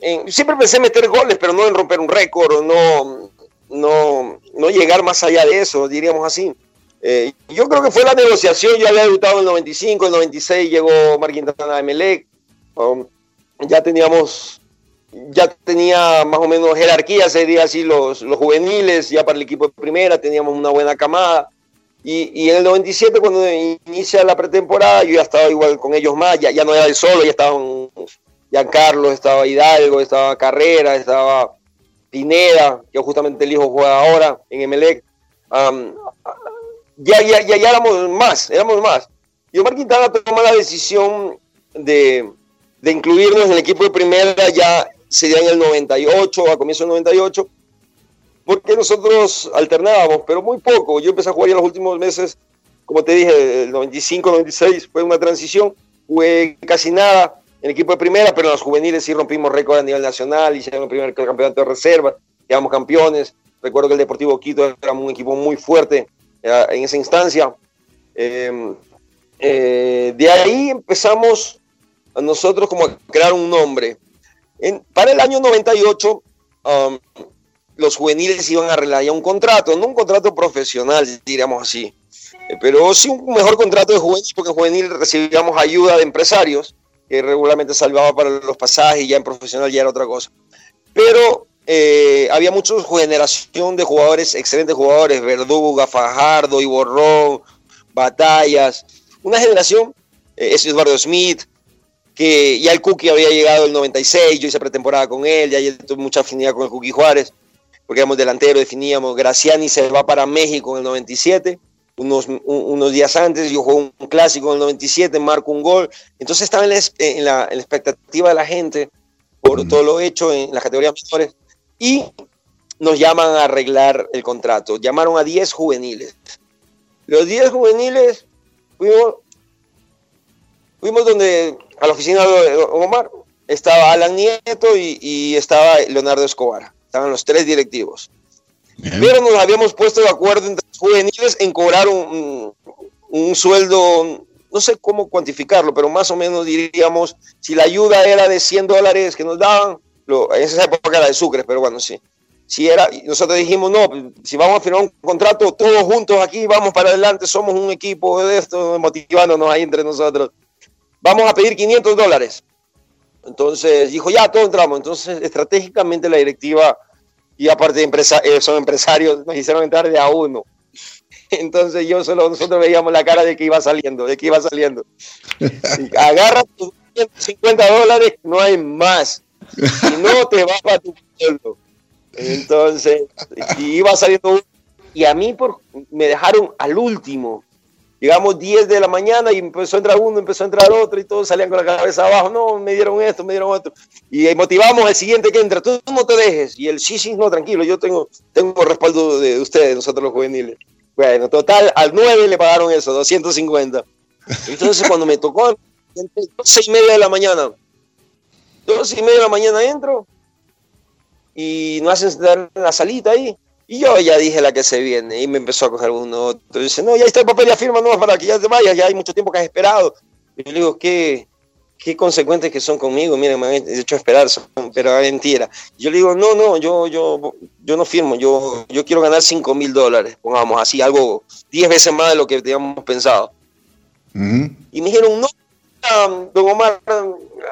en, siempre pensé en meter goles, pero no en romper un récord, no, no, no llegar más allá de eso, diríamos así. Eh, yo creo que fue la negociación, yo había debutado en el 95, en el 96 llegó Marquintana de Melec, um, ya teníamos ya tenía más o menos jerarquía, sería así, los, los juveniles, ya para el equipo de primera teníamos una buena camada. Y, y, en el 97, cuando inicia la pretemporada, yo ya estaba igual con ellos más, ya, ya no era de solo, ya estaban Giancarlo, estaba Hidalgo, estaba Carrera, estaba Pineda, que justamente el hijo juega ahora en Emelec. ya, ya, ya, ya éramos más, éramos más. Y Omar Quintana tomó la decisión de, de incluirnos en el equipo de primera ya sería en el 98, a comienzo del 98, porque nosotros alternábamos, pero muy poco. Yo empecé a jugar ya los últimos meses, como te dije, el 95, 96 fue una transición, jugué casi nada en equipo de primera, pero en los juveniles sí rompimos récord a nivel nacional, hicimos el primer campeonato de reserva, quedamos campeones. Recuerdo que el Deportivo Quito era un equipo muy fuerte en esa instancia. Em, eh, de ahí empezamos nosotros como a crear un nombre para el año 98, um, los juveniles iban a arreglar un contrato, no un contrato profesional, diríamos así, eh, pero sí un mejor contrato de juvenil, porque en juvenil recibíamos ayuda de empresarios, que regularmente salvaba para los pasajes, y ya en profesional ya era otra cosa. Pero eh, había mucha generación de jugadores, excelentes jugadores, Verduga, Fajardo, Iborrón, Batallas, una generación, eh, es Eduardo Smith, que ya el Cookie había llegado el 96, yo hice pretemporada con él, ya tuve mucha afinidad con el Cookie Juárez, porque éramos delantero, definíamos, Graciani se va para México en el 97, unos, unos días antes, yo jugué un clásico en el 97, marco un gol, entonces estaba en la, expectativa de la gente por todo lo hecho en las categorías menores, y nos llaman a arreglar el contrato, llamaron a 10 juveniles. Los 10 juveniles fuimos, fuimos donde a la oficina de Omar estaba Alan Nieto y, estaba Leonardo Escobar. Estaban los tres directivos. Pero nos habíamos puesto de acuerdo entre los juveniles en cobrar un, sueldo, no sé cómo cuantificarlo, pero más o menos diríamos, si la ayuda era de 100 dólares que nos daban, lo, en esa época era de Sucre, pero bueno, sí. Si era, nosotros dijimos, no, si vamos a firmar un contrato todos juntos aquí, vamos para adelante, somos un equipo de esto, motivándonos ahí entre nosotros vamos a pedir 500 dólares. Entonces dijo, ya, todos entramos. Entonces, estratégicamente la directiva y aparte empresa, eh, son empresarios, nos hicieron entrar de a uno. Entonces yo solo, nosotros veíamos la cara de que iba saliendo, de que iba saliendo. Agarra tus 50 dólares, no hay más. Y no te vas para tu pueblo. Entonces, iba saliendo y a mí por, me dejaron al último. Llegamos 10 de la mañana y empezó a entrar uno, empezó a entrar otro y todos salían con la cabeza abajo. No, me dieron esto, me dieron esto. Y motivamos al siguiente que entra. Tú no te dejes. Y el sí, sí, no, tranquilo, yo tengo, tengo respaldo de ustedes, nosotros los juveniles. Bueno, total, al 9 le pagaron eso, 250. Entonces cuando me tocó, seis y media de la mañana, dos y media de la mañana entro y no hacen la salita ahí. Y yo ya dije la que se viene y me empezó a coger uno otro. dice, no, ya está el papel, ya firma, no, para que ya te vayas, ya hay mucho tiempo que has esperado. Y yo le digo, ¿qué, qué consecuentes que son conmigo? Miren, me han hecho esperar, pero es mentira. Yo le digo, no, no, yo, yo, yo no firmo, yo, yo quiero ganar 5 mil dólares, pongamos así, algo 10 veces más de lo que teníamos pensado. Y me dijeron, no, don Omar,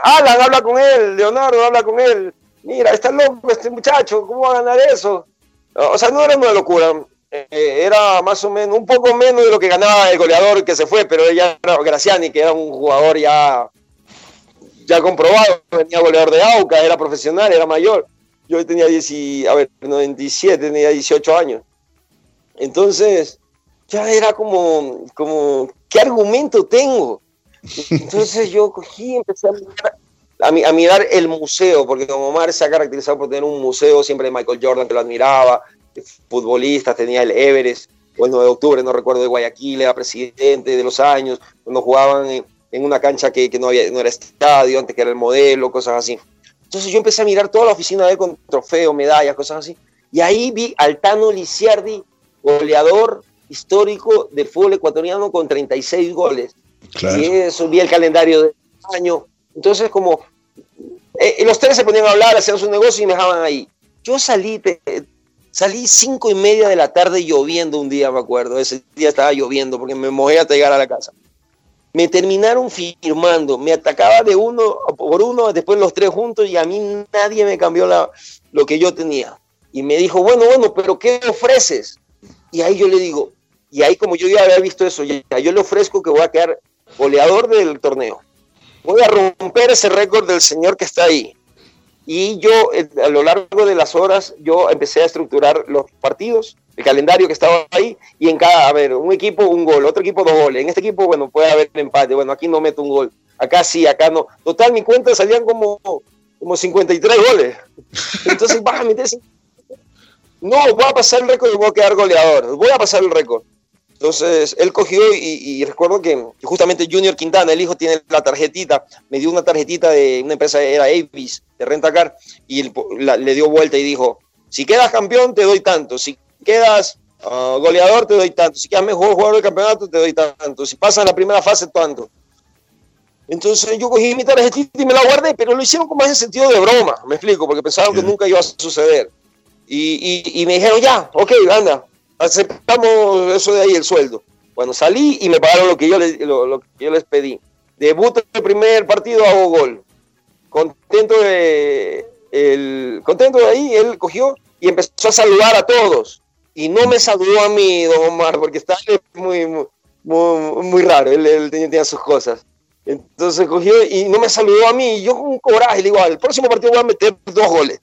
Alan, habla con él, Leonardo, habla con él. Mira, está loco este muchacho, ¿cómo va a ganar eso? O sea, no era una locura. Eh, era más o menos, un poco menos de lo que ganaba el goleador que se fue, pero ella era Graciani, que era un jugador ya, ya comprobado, venía goleador de AUCA, era profesional, era mayor. Yo tenía 10, a ver, 97, tenía 18 años. Entonces, ya era como, como, ¿qué argumento tengo? Entonces yo cogí empecé a mirar a, mirar el museo, porque Don Omar se ha caracterizado por tener un museo siempre de Michael Jordan, que lo admiraba, futbolistas, tenía el Everest, o el 9 de octubre, no recuerdo, de Guayaquil, era presidente de los años, cuando jugaban en, una cancha que, no, había, no era estadio, antes que era el modelo, cosas así. Entonces yo empecé a mirar toda la oficina de él con trofeos, medallas, cosas así, y ahí vi al Tano Lisiardi, goleador histórico del fútbol ecuatoriano con 36 goles. Y eso, vi el calendario del año. Entonces, como eh, los tres se ponían a hablar, hacían su negocio y me dejaban ahí. Yo salí, salí cinco y media de la tarde lloviendo un día, me acuerdo. Ese día estaba lloviendo porque me mojé hasta llegar a la casa. Me terminaron firmando, me atacaba de uno por uno, después los tres juntos y a mí nadie me cambió la, lo que yo tenía. Y me dijo, bueno, bueno, pero ¿qué ofreces? Y ahí yo le digo, y ahí como yo ya había visto eso, ya, yo le ofrezco que voy a quedar goleador del torneo voy a romper ese récord del señor que está ahí. Y yo, eh, a lo largo de las horas, yo empecé a estructurar los partidos, el calendario que estaba ahí, y en cada, a ver, un equipo un gol, otro equipo dos goles. En este equipo, bueno, puede haber empate, bueno, aquí no meto un gol, acá sí, acá no. Total, mi cuenta salían como, como 53 goles. Entonces, vas a meter... No, voy a pasar el récord y voy a quedar goleador, voy a pasar el récord. Entonces, él cogió y, recuerdo que, justamente Junior Quintana, el hijo, tiene la tarjetita, me dio una tarjetita de una empresa, era Avis, de Rentacar, y le dio vuelta y dijo, si quedas campeón te doy tanto, si quedas ah, goleador te doy tanto, si quedas mejor jugador del campeonato te doy tanto, si pasas la primera fase tanto. Entonces yo cogí mi tarjetita y me la guardé, pero lo hicieron con más en sentido de broma, me explico, porque pensaban que nunca iba a suceder. Y, y me dijeron, ya, ok, anda, aceptamos eso de ahí, el sueldo. Bueno, salí y me pagaron lo que yo les, lo, que yo les pedí. Debuto el primer partido, hago gol. Contento de, el, contento de ahí, él cogió y empezó a saludar a todos. Y no me saludó a mí, don Omar, porque está muy, muy, muy, raro, él, tenía, sus cosas. Entonces cogió y no me saludó a mí. Y yo con un coraje le digo, al próximo partido voy a meter dos goles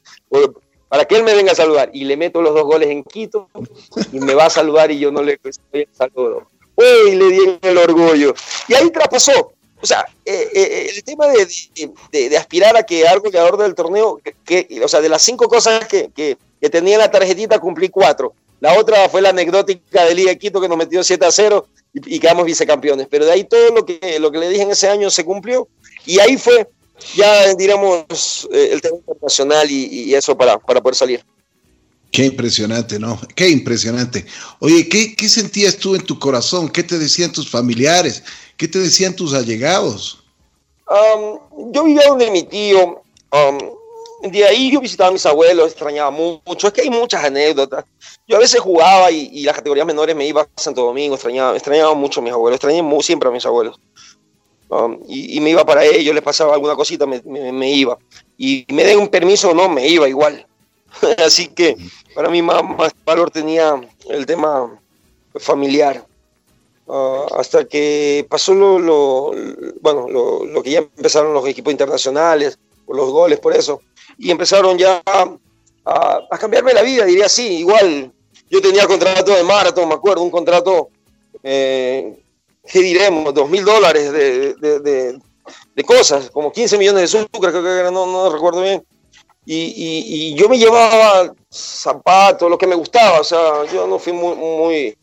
para que él me venga a saludar. Y le meto los dos goles en Quito y me va a saludar y yo no le el saludo. Uy, le di el orgullo. Y ahí traspasó. O sea, eh, eh, el tema de, aspirar a que algo goleador del torneo, que, o sea, de las cinco cosas que, que, tenía en la tarjetita, cumplí cuatro. La otra fue la anecdótica de Liga Quito que nos metió 7 a 0 y, y, quedamos vicecampeones. Pero de ahí todo lo que, lo que le dije en ese año se cumplió. Y ahí fue ya digamos eh, el tema internacional y, eso para, para poder salir. Qué impresionante, ¿no? Qué impresionante. Oye, ¿qué, ¿qué, sentías tú en tu corazón? ¿Qué te decían tus familiares? ¿Qué te decían tus allegados? yo vivía donde mi tío. de ahí yo visitaba a mis abuelos, extrañaba mucho. Es que hay muchas anécdotas. Yo a veces jugaba y, las categorías menores me iba a Santo Domingo, extrañaba, extrañaba mucho a mis abuelos, extrañé siempre a mis abuelos. Y, me iba para ellos, les pasaba alguna cosita, me, iba. Y me den un permiso o no, me iba igual. Así que para mí más, valor tenía el tema familiar. Uh, hasta que pasó lo, bueno, lo, que ya empezaron los equipos internacionales, por los goles, por eso, y empezaron ya a, a, cambiarme la vida, diría así, igual yo tenía contrato de maratón, me acuerdo, un contrato eh, ¿qué diremos? Dos mil dólares de, de, de, cosas, como 15 millones de sucre, creo que era, no, no recuerdo bien. Y, y, yo me llevaba zapatos, lo que me gustaba, o sea, yo no fui muy, muy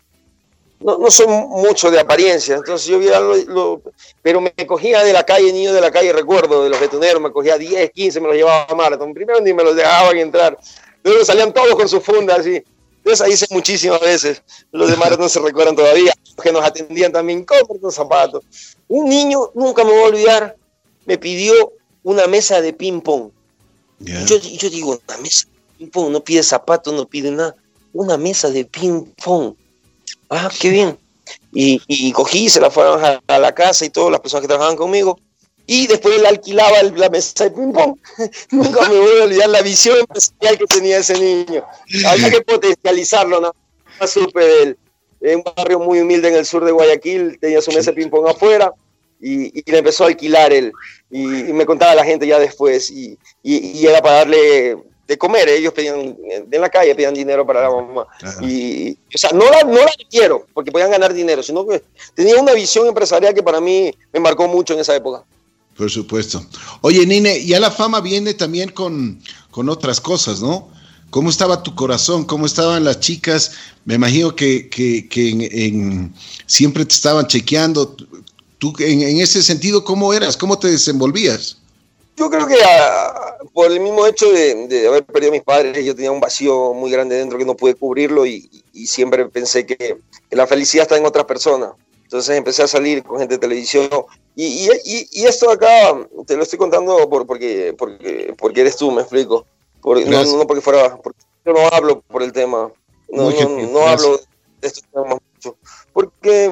no, no soy mucho de apariencia, entonces yo vi algo, pero me cogía de la calle, niño de la calle, recuerdo, de los betuneros, me cogía 10, 15, me los llevaba a Marathon, primero ni me los dejaban entrar, luego salían todos con sus fundas así, ahí hice muchísimas veces, los de Marathon se recuerdan todavía, que nos atendían también, los zapatos. Un niño, nunca me voy a olvidar, me pidió una mesa de ping-pong. Yo, yo digo, una mesa de ping-pong, no pide zapatos, no pide nada, una mesa de ping-pong ah, qué bien. Y, y cogí, se la fueron a, la casa y todas las personas que trabajaban conmigo. Y después él alquilaba la mesa de ping-pong. Nunca me voy a olvidar la visión empresarial que tenía ese niño. Había que potencializarlo, ¿no? supe de él. En un barrio muy humilde en el sur de Guayaquil, tenía su mesa de ping-pong afuera y, y, le empezó a alquilar él. Y, me contaba la gente ya después. Y, y, era para darle de comer. Ellos pedían, en la calle pedían dinero para la mamá. Y, o sea, no la, no la quiero porque podían ganar dinero, sino que tenía una visión empresarial que para mí me marcó mucho en esa época. Por supuesto. Oye, Nine, ya la fama viene también con, con otras cosas, ¿no? ¿Cómo estaba tu corazón? ¿Cómo estaban las chicas? Me imagino que, que, que siempre te estaban chequeando. Tú, en, en, ese sentido, ¿cómo eras? ¿Cómo te desenvolvías? Yo creo que ah, por el mismo hecho de, haber perdido a mis padres, yo tenía un vacío muy grande dentro que no pude cubrirlo y, siempre pensé que, la felicidad está en otras personas. Entonces empecé a salir con gente de televisión y, y, esto acá te lo estoy contando por, porque, porque, porque eres tú, me explico. no, no, porque fuera, porque yo no hablo por el tema, no, no, hablo de estos temas mucho, porque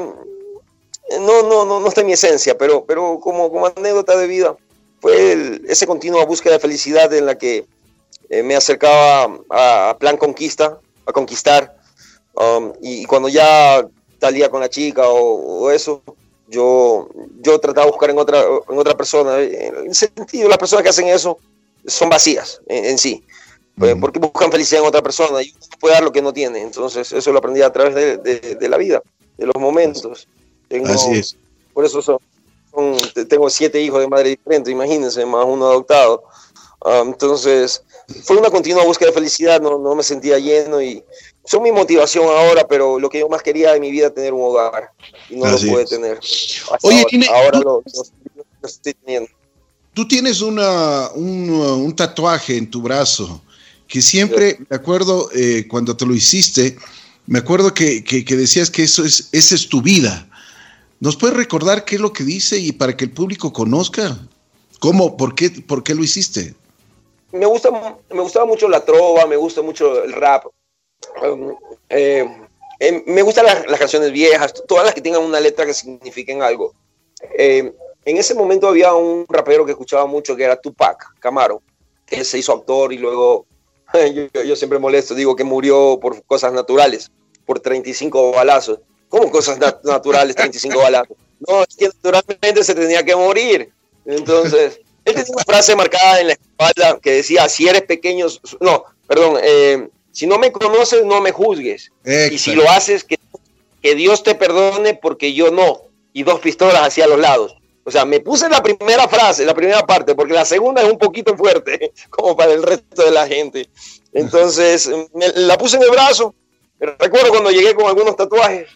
no, no, no, no está en mi esencia, pero, pero como, como anécdota de vida fue esa continua búsqueda de felicidad en la que eh, me acercaba a, Plan Conquista, a conquistar, um, y, cuando ya salía con la chica o, eso, yo, yo trataba de buscar en otra, en otra persona. En el sentido, las personas que hacen eso son vacías en, sí, pues, porque buscan felicidad en otra persona y uno puede dar lo que no tiene. Entonces, eso lo aprendí a través de, de, la vida, de los momentos. Así es. Por eso son, tengo siete hijos de madre diferente, imagínense, más uno adoptado. Ah, entonces, fue una continua búsqueda de felicidad, no, no me sentía lleno y son mi motivación ahora, pero lo que yo más quería de mi vida tener un hogar y no lo pude tener. Oye, ahora, lo, estoy teniendo. Tú tienes una, un, tatuaje en tu brazo que siempre, me acuerdo, eh, cuando te lo hiciste, me acuerdo que, que, que, decías que eso es, esa es tu vida. ¿Nos puedes recordar qué es lo que dice y para que el público conozca? ¿Cómo? ¿Por qué, por qué lo hiciste? Me, gusta, me gustaba mucho la trova, me gusta mucho el rap. Um, eh, eh, me gustan las, canciones viejas, todas las que tengan una letra que signifiquen algo. Eh, en ese momento había un rapero que escuchaba mucho que era Tupac Camaro, que se hizo actor y luego, yo, yo siempre molesto, digo que murió por cosas naturales, por 35 balazos. ¿Cómo cosas naturales, 35 balazos? No, es que naturalmente se tenía que morir. Entonces, él tenía una frase marcada en la espalda que decía, si eres pequeño, no, perdón, eh, si no me conoces, no me juzgues. Y si lo haces, que, que Dios te perdone porque yo no. Y dos pistolas hacia los lados. O sea, me puse la primera frase, la primera parte, porque la segunda es un poquito fuerte, como para el resto de la gente. Entonces, me, la puse en el brazo. Recuerdo cuando llegué con algunos tatuajes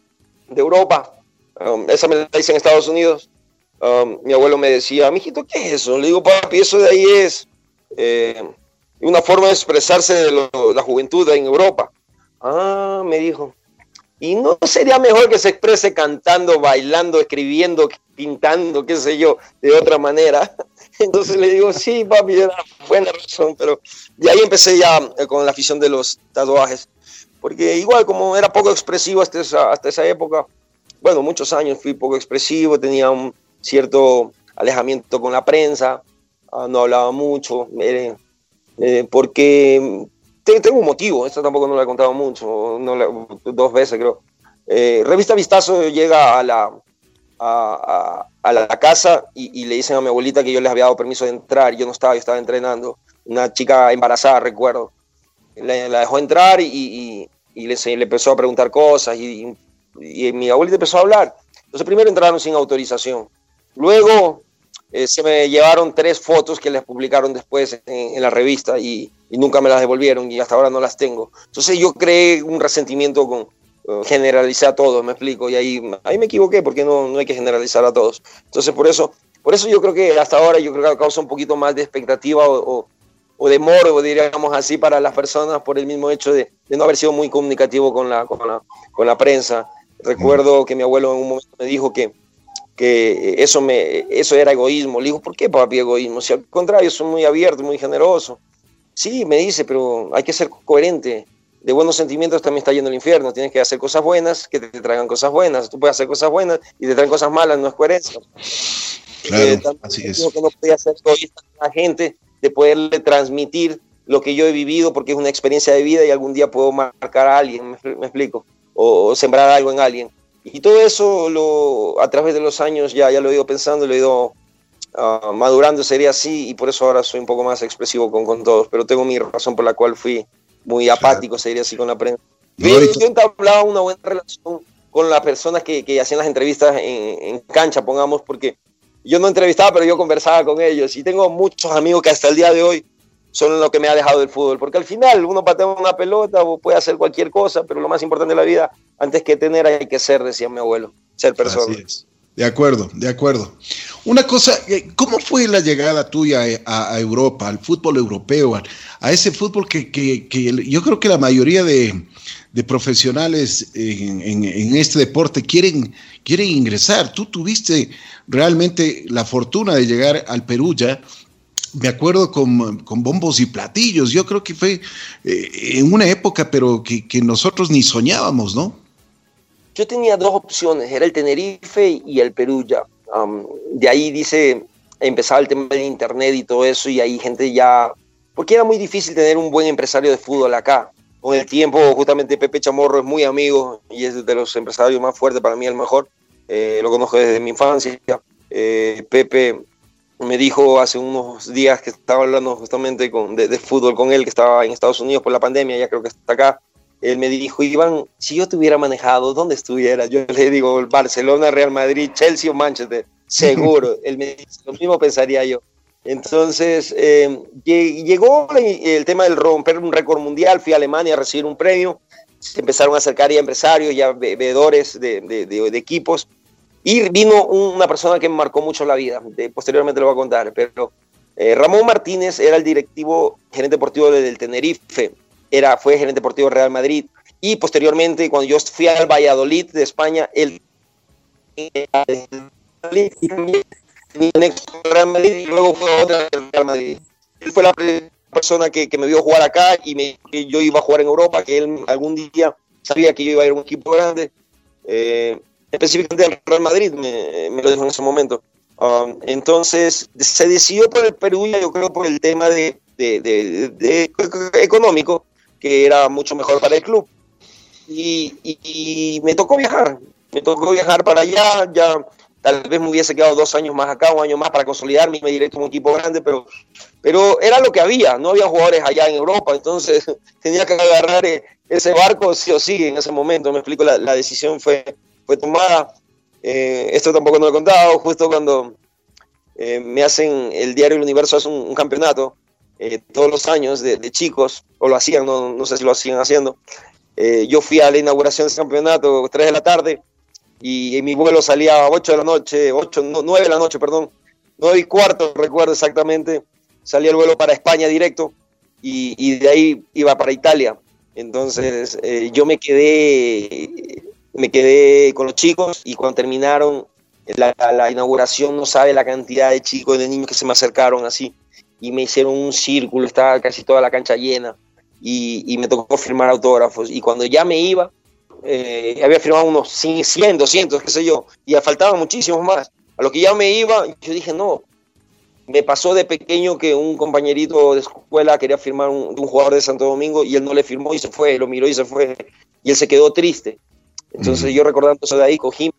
de Europa. Um, esa me la hice en Estados Unidos. Um, mi abuelo me decía, mijito, ¿qué es eso? Le digo, papi, eso de ahí es eh, una forma de expresarse de la juventud en Europa. Ah, me dijo. ¿Y no sería mejor que se exprese cantando, bailando, escribiendo, pintando, qué sé yo, de otra manera? Entonces le digo, sí, papi, era buena razón, pero de ahí empecé ya eh, con la afición de los tatuajes porque igual como era poco expresivo hasta esa, hasta esa época, bueno, muchos años fui poco expresivo, tenía un cierto alejamiento con la prensa, ah, no hablaba mucho, eh, porque tengo un motivo, esto tampoco no lo he contado mucho, no dos veces creo. Eh, Revista Vistazo llega a la, a, a, la casa y, y, le dicen a mi abuelita que yo les había dado permiso de entrar, yo no estaba, yo estaba entrenando, una chica embarazada, recuerdo la, dejó entrar y, y, le, le, empezó a preguntar cosas y, mi abuelita empezó a hablar. Entonces primero entraron sin autorización. Luego eh, se me llevaron tres fotos que les publicaron después en, la revista y, nunca me las devolvieron y hasta ahora no las tengo. Entonces yo creé un resentimiento con, uh, generalicé a todos, me explico, y ahí, ahí me equivoqué porque no, no hay que generalizar a todos. Entonces por eso, por eso yo creo que hasta ahora yo creo que causa un poquito más de expectativa o, o, de morbo, diríamos así, para las personas por el mismo hecho de, de no haber sido muy comunicativo con la, con la, con la prensa. Recuerdo que mi abuelo en un momento me dijo que que eso, me, eso era egoísmo. Le digo, ¿por qué papi egoísmo? Si al contrario, soy muy abierto, muy generoso. Sí, me dice, pero hay que ser coherente. De buenos sentimientos también está yendo al infierno. Tienes que hacer cosas buenas que te traigan cosas buenas. Tú puedes hacer cosas buenas y te traen cosas malas, no es coherencia. Claro, eh, así es. que no podía ser egoísta a la gente, de poderle transmitir lo que yo he vivido, porque es una experiencia de vida y algún día puedo marcar a alguien, me, explico, o sembrar algo en alguien. Y todo eso lo, a través de los años ya, ya lo he ido pensando, lo he ido uh, madurando, sería así, y por eso ahora soy un poco más expresivo con, con todos, pero tengo mi razón por la cual fui muy apático, sería así con la prensa. yo, yo entablaba una buena relación con las personas que, que hacían las entrevistas en, en, cancha, pongamos, porque yo no entrevistaba, pero yo conversaba con ellos, y tengo muchos amigos que hasta el día de hoy son lo que me ha dejado del fútbol, porque al final uno patea una pelota o puede hacer cualquier cosa, pero lo más importante de la vida, antes que tener, hay que ser, decía mi abuelo, ser persona. De acuerdo, de acuerdo. Una cosa, eh, ¿cómo fue la llegada tuya a, Europa, al fútbol europeo, a, ese fútbol que, que, yo creo que la mayoría de, de profesionales en, en, en, este deporte quieren, quieren ingresar? Tú tuviste realmente la fortuna de llegar al Perú ya me acuerdo con, con, bombos y platillos. Yo creo que fue eh, en una época, pero que, que, nosotros ni soñábamos, ¿no? Yo tenía dos opciones, era el Tenerife y el Perú ya. de ahí dice, empezaba el tema de internet y todo eso, y ahí gente ya, porque era muy difícil tener un buen empresario de fútbol acá. Con el tiempo, justamente Pepe Chamorro es muy amigo y es de los empresarios más fuertes, para mí el mejor. Eh, lo conozco desde mi infancia. Eh, Pepe me dijo hace unos días que estaba hablando justamente con, de, fútbol con él, que estaba en Estados Unidos por la pandemia, ya creo que está acá. Él me dijo, Iván, si yo te hubiera manejado, ¿dónde estuviera? Yo le digo, Barcelona, Real Madrid, Chelsea o Manchester. Seguro. él me dice, lo mismo pensaría yo. Entonces, eh, llegó el tema del romper un récord mundial, fui a Alemania a recibir un premio, se empezaron a acercar ya empresarios, ya veedores de, de, de equipos, y vino una persona que me marcó mucho la vida, posteriormente lo voy a contar, pero eh, Ramón Martínez era el directivo gerente deportivo del Tenerife, era, fue gerente deportivo de Real Madrid, y posteriormente cuando yo fui al Valladolid de España, él Real Madrid y luego fue otra Real Madrid. Él fue la persona que, que, me vio jugar acá y me, que yo iba a jugar en Europa, que él algún día sabía que yo iba a ir a un equipo grande. Eh, específicamente el Real Madrid, me, lo dijo en ese momento. Um, entonces, se decidió por el Perú, yo creo, por el tema de, económico, que era mucho mejor para el club. Y, me tocó viajar, me tocó viajar para allá, ya tal vez me hubiese quedado dos años más acá, un año más para consolidarme y me directo a un equipo grande, pero, pero era lo que había, no había jugadores allá en Europa, entonces tenía que agarrar eh, ese barco sí o sí en ese momento, me explico, la decisión fue, fue tomada. Eh, esto tampoco no lo he contado, justo cuando eh, me hacen, el diario El Universo hace un, campeonato eh, todos los años de, chicos, o lo hacían, no, no sé si lo siguen haciendo. yo fui a la inauguración de ese campeonato 3 de la tarde y, mi vuelo salía a 8 de la noche, 8, 9 de la noche, perdón, 9 y cuarto, recuerdo exactamente. Salía el vuelo para España directo y, y de ahí iba para Italia. Entonces yo me quedé me quedé con los chicos y cuando terminaron la, inauguración no sabe la cantidad de chicos y de niños que se me acercaron así. Y me hicieron un círculo, estaba casi toda la cancha llena. Y, me tocó firmar autógrafos. Y cuando ya me iba, eh, había firmado unos 100, 200, qué sé yo, y faltaban muchísimos más. A lo que ya me iba, yo dije, no, me pasó de pequeño que un compañerito de escuela quería firmar un, un jugador de Santo Domingo y él no le firmó y se fue, lo miró y se fue, y él se quedó triste. Entonces yo recordando eso de ahí, cogí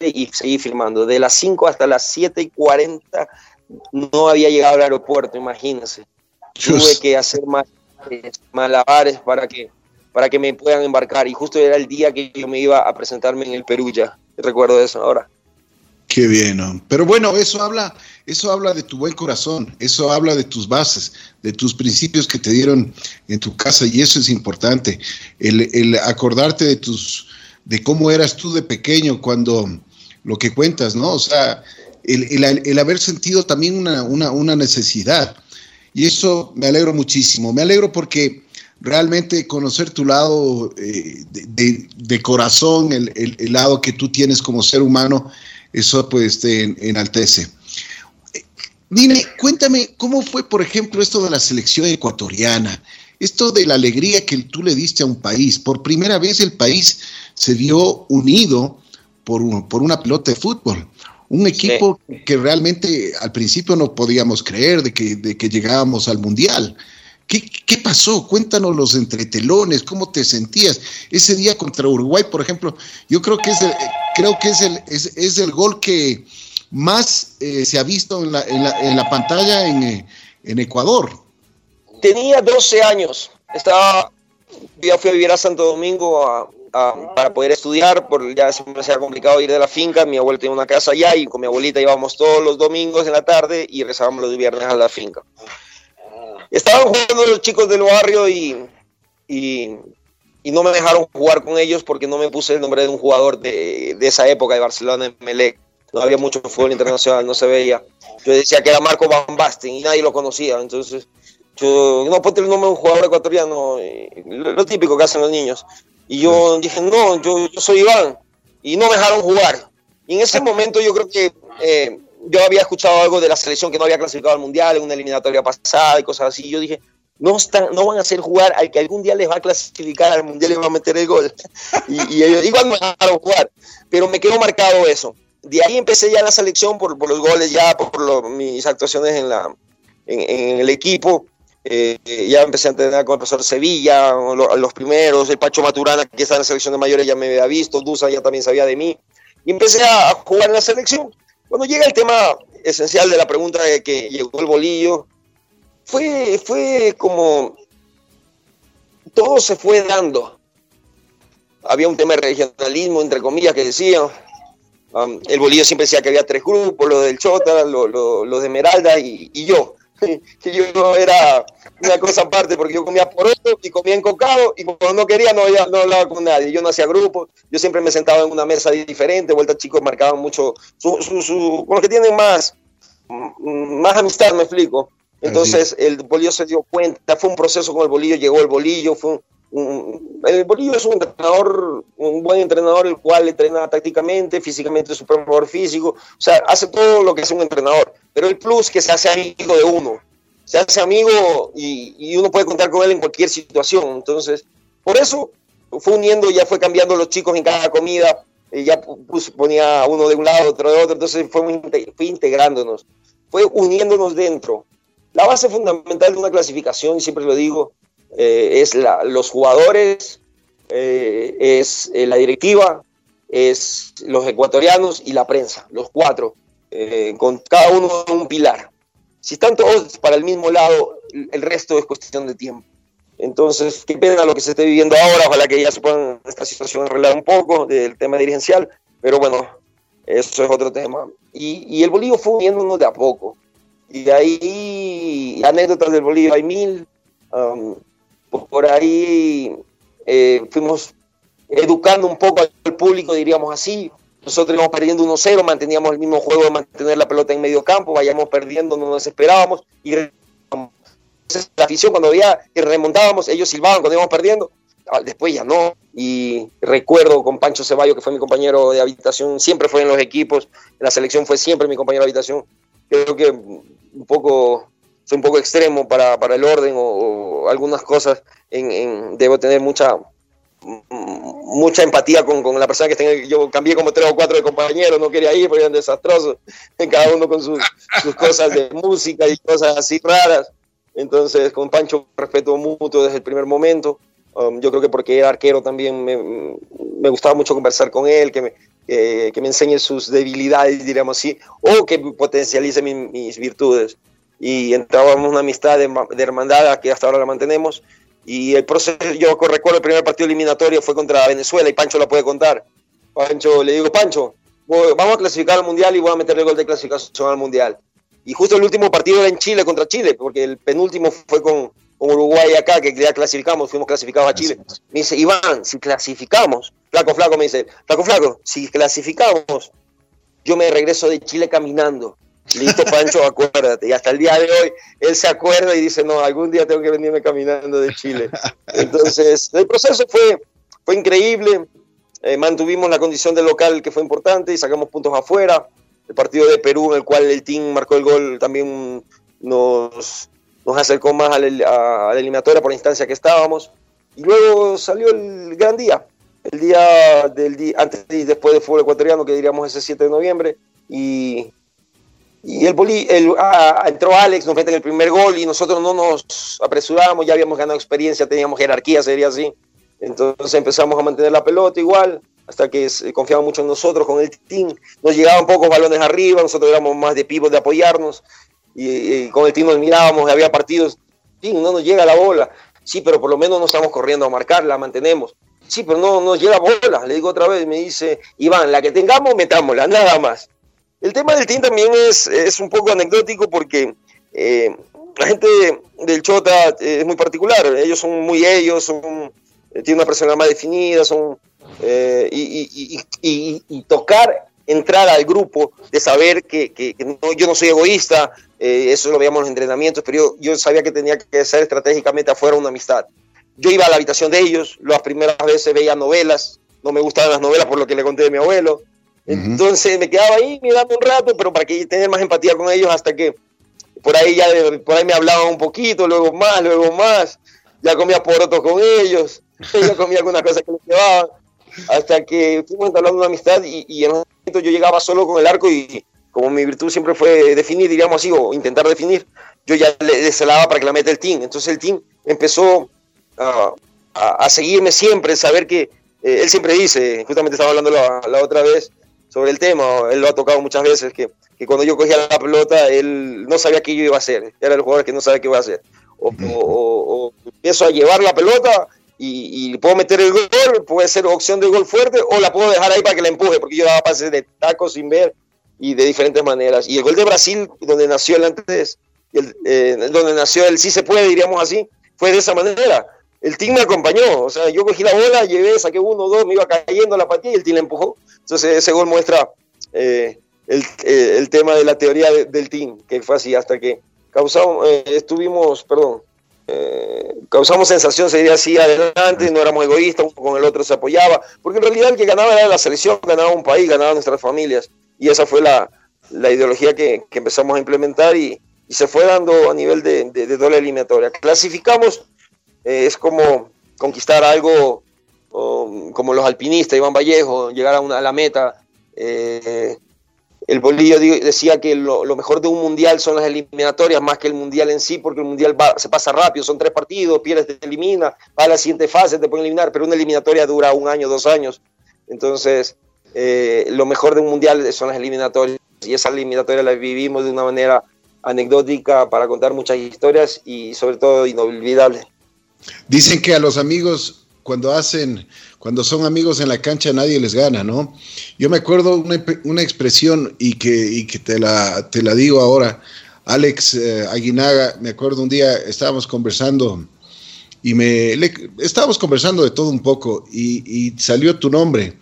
y seguí filmando. De las 5 hasta las 7 y 40 no había llegado al aeropuerto, imagínense. Tuve que hacer malabares para que, para que me puedan embarcar. Y justo era el día que yo me iba a presentarme en el Perú ya. Recuerdo eso ahora. Qué bien, pero bueno, eso habla, eso habla de tu buen corazón, eso habla de tus bases, de tus principios que te dieron en tu casa y eso es importante. El, acordarte de tus, de cómo eras tú de pequeño cuando lo que cuentas, ¿no? O sea, el, haber sentido también una, necesidad. Y eso me alegro muchísimo. Me alegro porque realmente conocer tu lado eh, de, corazón, el, el, lado que tú tienes como ser humano, eso pues te enaltece. Dime, cuéntame, ¿cómo fue, por ejemplo, esto de la selección ecuatoriana? Esto de la alegría que tú le diste a un país. Por primera vez el país se vio unido por, por una pelota de fútbol. Un equipo que realmente al principio no podíamos creer de que, de que llegábamos al Mundial. ¿Qué, ¿Qué, pasó? Cuéntanos los entretelones, cómo te sentías. Ese día contra Uruguay, por ejemplo, yo creo que es el, creo que es el, es, el gol que más eh, se ha visto en la, en la, pantalla en, eh, en, Ecuador. Tenía 12 años, estaba, ya fui a vivir a Santo Domingo para poder estudiar, por, ya se me hacía complicado ir de la finca, mi abuelo tenía una casa allá y con mi abuelita íbamos todos los domingos en la tarde y rezábamos los viernes a la finca. Estaban jugando los chicos del barrio y, y, no me dejaron jugar con ellos porque no me puse el nombre de un jugador de, de esa época de Barcelona en Melec. No había mucho fútbol internacional, no se veía. Yo decía que era Marco Van Basten y nadie lo conocía. Entonces, yo, no, ponte el nombre de un jugador ecuatoriano, lo, típico que hacen los niños. Y yo dije, no, yo, yo soy Iván. Y no me dejaron jugar. Y en ese momento yo creo que eh, yo había escuchado algo de la selección que no había clasificado al mundial en una eliminatoria pasada y cosas así. Yo dije, no, están, no van a hacer jugar al que algún día les va a clasificar al mundial y va a meter el gol. y, ellos igual me dejaron jugar, pero me quedó marcado eso. De ahí empecé ya la selección por, por los goles, ya por, mis actuaciones en, la, en, el equipo. Eh, ya empecé a entrenar con el profesor Sevilla, los, primeros, el Pacho Maturana, que está en la selección de mayores, ya me había visto, Dusa ya también sabía de mí. Y empecé a jugar en la selección cuando llega el tema esencial de la pregunta de que llegó el bolillo, fue, fue como todo se fue dando. Había un tema de regionalismo, entre comillas, que decía. Um, el bolillo siempre decía que había tres grupos, los del Chota, los, de Esmeralda y yo. que yo era una cosa aparte porque yo comía por otro y comía encocado y cuando no quería no, no hablaba con nadie. Yo no hacía grupo, yo siempre me sentaba en una mesa diferente, vueltas chicos marcaban mucho, su, su, con los que tienen más, más amistad, me explico. Entonces el bolillo se dio cuenta, fue un proceso con el bolillo, llegó el bolillo, fue el bolillo es un entrenador, un buen entrenador, el cual entrena tácticamente, físicamente es un físico, o sea, hace todo lo que hace un entrenador, pero el plus que se hace amigo de uno, se hace amigo y, uno puede contar con él en cualquier situación, entonces, por eso fue uniendo, ya fue cambiando los chicos en cada comida, y ya ponía uno de un lado, otro de otro, entonces fue, fue integrándonos, fue uniéndonos dentro. La base fundamental de una clasificación, siempre lo digo, eh, es los jugadores, eh, es eh, la directiva, es los ecuatorianos y la prensa, los cuatro, con cada uno un pilar. Si están todos para el mismo lado, el resto es cuestión de tiempo. Entonces, qué pena lo que se esté viviendo ahora, ojalá que ya se puedan esta situación arreglar un poco del tema dirigencial, pero bueno, eso es otro tema. Y, el Bolívar fue uniéndonos de a poco. Y de ahí, anécdotas del Bolívar hay mil. Um, por ahí eh, fuimos educando un poco al público, diríamos así. Nosotros íbamos perdiendo 1-0, manteníamos el mismo juego de mantener la pelota en medio campo, vayamos perdiendo, no nos desesperábamos y la afición cuando veía que remontábamos, ellos silbaban cuando íbamos perdiendo, ah, después ya no. Y recuerdo con Pancho Ceballo, que fue mi compañero de habitación, siempre fue en los equipos, en la selección fue siempre mi compañero de habitación. Creo que un poco soy un poco extremo para, para el orden o, algunas cosas, en, debo tener mucha mucha empatía con, con la persona que tenga, yo cambié como tres o cuatro de compañeros, no quería ir porque eran desastrosos, cada uno con sus, sus cosas de música y cosas así raras. Entonces, con Pancho respeto mutuo desde el primer momento. Um, yo creo que porque era arquero también me, me gustaba mucho conversar con él, que me, que me enseñe sus debilidades, diríamos así, o que potencialice mis virtudes y entrábamos una amistad de, hermandad que hasta ahora la mantenemos. Y el proceso, yo recuerdo el primer partido eliminatorio fue contra Venezuela y Pancho la puede contar. Pancho, le digo, Pancho, vamos a clasificar al Mundial y voy a meter el gol de clasificación al Mundial. Y justo el último partido era en Chile contra Chile, porque el penúltimo fue con, Uruguay acá, que ya clasificamos, fuimos clasificados a Chile. Me dice, Iván, si clasificamos, flaco, flaco, me dice, flaco, flaco, si clasificamos, yo me regreso de Chile caminando. Listo, Pancho, acuérdate. Y hasta el día de hoy, él se acuerda y dice, no, algún día tengo que venirme caminando de Chile. Entonces, el proceso fue, fue increíble. Eh, mantuvimos la condición de local que fue importante y sacamos puntos afuera. El partido de Perú, en el cual el team marcó el gol, también nos, nos acercó más a la, eliminatoria por la instancia que estábamos. Y luego salió el gran día, el día del día, antes y después del fútbol ecuatoriano, que diríamos ese 7 de noviembre. Y, y el, el ah, entró Alex, nos mete en el primer gol y nosotros no nos apresuramos, ya habíamos ganado experiencia, teníamos jerarquía, sería así. Entonces empezamos a mantener la pelota igual, hasta que confiaban mucho en nosotros con el team. Nos llegaban pocos balones arriba, nosotros éramos más de pivos de apoyarnos. Y, con el team nos mirábamos, había partidos, team, no nos llega la bola. Sí, pero por lo menos no estamos corriendo a marcar, la mantenemos. Sí, pero no nos llega bola. Le digo otra vez, me dice, Iván, la que tengamos, metámosla, nada más. El tema del team también es, es un poco anecdótico porque eh, la gente del Chota eh, es muy particular. Ellos son muy ellos, son eh, tiene una personalidad más definida, son, eh, y, tocar, entrar al grupo, de saber que, yo no soy egoísta, eso lo veíamos en los entrenamientos, pero yo, sabía que tenía que ser estratégicamente afuera una amistad. Yo iba a la habitación de ellos, las primeras veces veía novelas, no me gustaban las novelas por lo que le conté de mi abuelo, entonces me quedaba ahí mirando un rato, pero para que tener más empatía con ellos hasta que por ahí ya por ahí me hablaban un poquito, luego más, luego más, ya comía porotos con ellos, yo comía alguna cosa que les llevaba, hasta que fuimos entablando una amistad y, y en un momento yo llegaba solo con el arco y como mi virtud siempre fue definir, diríamos así, o intentar definir, yo ya le desalaba para que la meta el team. Entonces el team empezó a, a, seguirme siempre, saber que eh, él siempre dice, justamente estaba hablando la, la, otra vez sobre el tema, él lo ha tocado muchas veces, que, que, cuando yo cogía la pelota, él no sabía qué yo iba a hacer, era el jugador que no sabía qué iba a hacer. O, o, o empiezo a llevar la pelota y, puedo meter el gol, puede ser opción de gol fuerte, o la puedo dejar ahí para que la empuje, porque yo daba pases de tacos sin ver y de diferentes maneras. Y el gol de Brasil, donde nació el antes, el, eh, donde nació el sí se puede, diríamos así, fue de esa manera. El team me acompañó, o sea, yo cogí la bola, llevé, saqué uno, dos, me iba cayendo la patilla y el team la empujó. Entonces ese gol muestra eh, el, eh, el, tema de la teoría del team, que fue así, hasta que causamos, estuvimos, perdón, eh, causamos sensación, se así adelante, no éramos egoístas, uno con el otro se apoyaba, porque en realidad el que ganaba era la selección, ganaba un país, ganaba nuestras familias, y esa fue la, la ideología que, que, empezamos a implementar y, y, se fue dando a nivel de, de, doble eliminatoria. Clasificamos, eh, es como conquistar algo como los alpinistas, Iván Vallejo, llegar a, una, la meta. Eh, el Bolillo decía que lo, mejor de un mundial son las eliminatorias más que el mundial en sí, porque el mundial se pasa rápido, son tres partidos, pierdes, te elimina, va a la siguiente fase, te pueden eliminar, pero una eliminatoria dura un año, dos años. Entonces, eh, lo mejor de un mundial son las eliminatorias, y esa eliminatoria la vivimos de una manera anecdótica para contar muchas historias y sobre todo inolvidable. Dicen que a los amigos cuando hacen, cuando son amigos en la cancha nadie les gana, ¿no? Yo me acuerdo una, una expresión y que, y que te, la, te la digo ahora. Alex eh, Aguinaga, me acuerdo un día estábamos conversando y me estábamos conversando de todo un poco y, y, salió tu nombre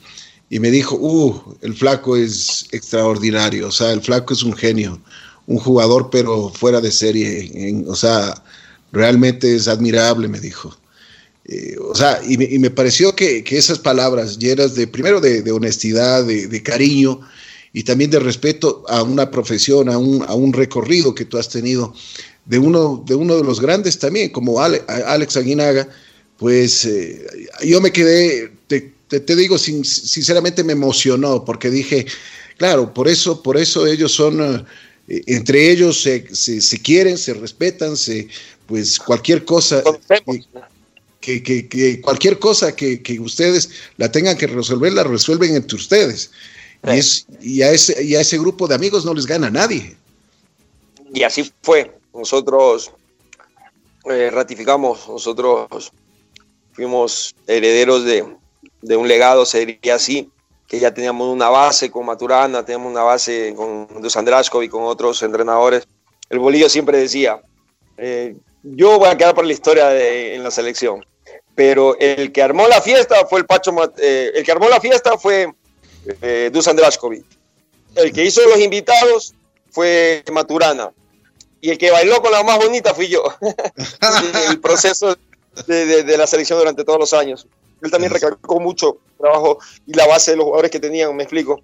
y me dijo, uh, el flaco es extraordinario, o sea, el flaco es un genio, un jugador pero fuera de serie, o sea, realmente es admirable, me dijo. Eh, o sea, y me, pareció que, esas palabras llenas de, primero de, honestidad, de, cariño y también de respeto a una profesión, a un, a un recorrido que tú has tenido, de uno, de uno de los grandes también, como Alex Aguinaga, pues eh, yo me quedé, te, te, digo, sinceramente me emocionó, porque dije, claro, por eso, por eso ellos son, eh, entre ellos se, se, quieren, se respetan, se, pues cualquier cosa que, cualquier cosa que, ustedes la tengan que resolver, la resuelven entre ustedes. Y, es, y, a ese, y a ese grupo de amigos no les gana nadie. Y así fue. Nosotros eh, ratificamos, nosotros fuimos herederos de, un legado, sería así, que ya teníamos una base con Maturana, teníamos una base con Dusan y con otros entrenadores. El Bolillo siempre decía, eh, yo voy a quedar por la historia en la selección, pero el que armó la fiesta fue el Pacho, eh, el que armó la fiesta fue eh, Dusan El que hizo los invitados fue Maturana. Y el que bailó con la más bonita fui yo. el proceso de, de, la selección durante todos los años. Él también recalcó mucho trabajo y la base de los jugadores que tenían, me explico.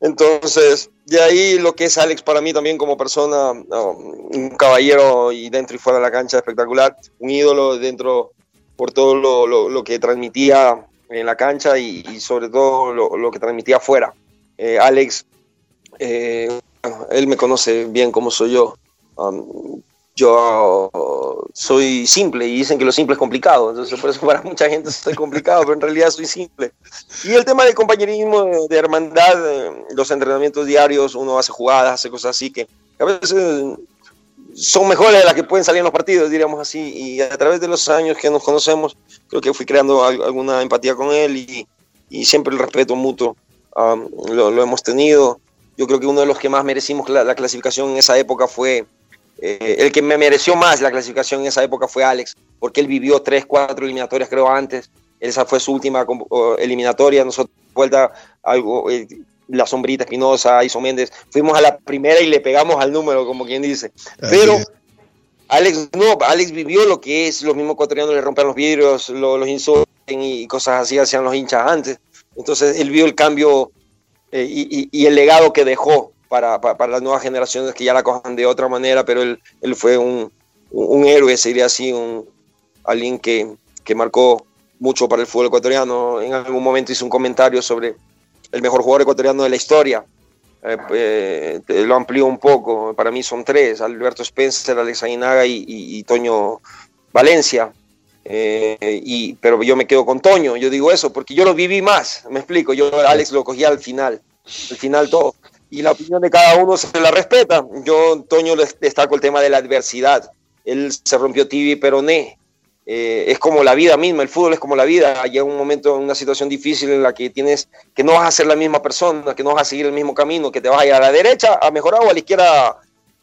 Entonces, de ahí lo que es Alex para mí también como persona, un caballero y dentro y fuera de la cancha espectacular, un ídolo dentro por todo lo, lo, lo que transmitía en la cancha y, sobre todo lo, lo, que transmitía afuera. Eh, Alex, eh, él me conoce bien como soy yo. Um, yo soy simple y dicen que lo simple es complicado, entonces por eso para mucha gente estoy complicado, pero en realidad soy simple. Y el tema del compañerismo, de hermandad, eh, los entrenamientos diarios, uno hace jugadas, hace cosas así que a veces son mejores de las que pueden salir en los partidos, diríamos así, y a través de los años que nos conocemos, creo que fui creando alguna empatía con él y, y siempre el respeto mutuo um, lo, lo, hemos tenido. Yo creo que uno de los que más merecimos la, la clasificación en esa época fue eh, el que me mereció más la clasificación en esa época fue Alex, porque él vivió tres, cuatro eliminatorias, creo, antes. Esa fue su última eliminatoria. Nosotros, vuelta, algo, eh, la sombrita Espinosa, Iso Méndez, fuimos a la primera y le pegamos al número, como quien dice. Pero Alex no, Alex vivió lo que es, los mismos ecuatorianos le rompen los vidrios, los insulten y cosas así hacían los hinchas antes. Entonces él vio el cambio eh, y, y, el legado que dejó para, para, las nuevas generaciones que ya la cojan de otra manera, pero él, él fue un, un héroe, sería así, un, alguien que, que marcó mucho para el fútbol ecuatoriano. En algún momento hizo un comentario sobre el mejor jugador ecuatoriano de la historia. Eh, eh, lo amplió un poco, para mí son tres, Alberto Spencer, Alex Aguinaga y, Toño Valencia. Eh, y, pero yo me quedo con Toño, yo digo eso, porque yo lo viví más, me explico, yo Alex lo cogí al final, al final todo y la opinión de cada uno se la respeta. Yo, le destaco el tema de la adversidad. Él se rompió tibia y peroné. Eh, es como la vida misma, el fútbol es como la vida. Llega un momento, una situación difícil en la que tienes que no vas a ser la misma persona, que no vas a seguir el mismo camino, que te vas a ir a la derecha a mejorar o a la izquierda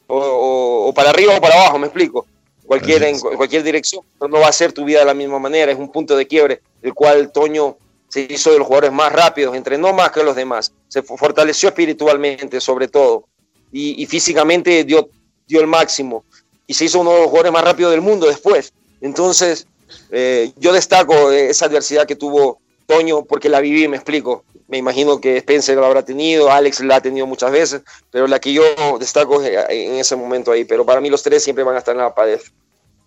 o, para arriba o para abajo, me explico. Cualquier, en cualquier dirección, pero no va a ser tu vida de la misma manera. Es un punto de quiebre, el cual Toño se hizo de los jugadores más rápidos, entrenó más que los demás, se fortaleció espiritualmente sobre todo y, físicamente dio, dio el máximo y se hizo uno de los jugadores más rápidos del mundo después. Entonces, eh, yo destaco esa adversidad que tuvo Toño porque la viví, me explico. Me imagino que Spencer la habrá tenido, Alex la ha tenido muchas veces, pero la que yo destaco en ese momento ahí. Pero para mí los tres siempre van a estar en la pared.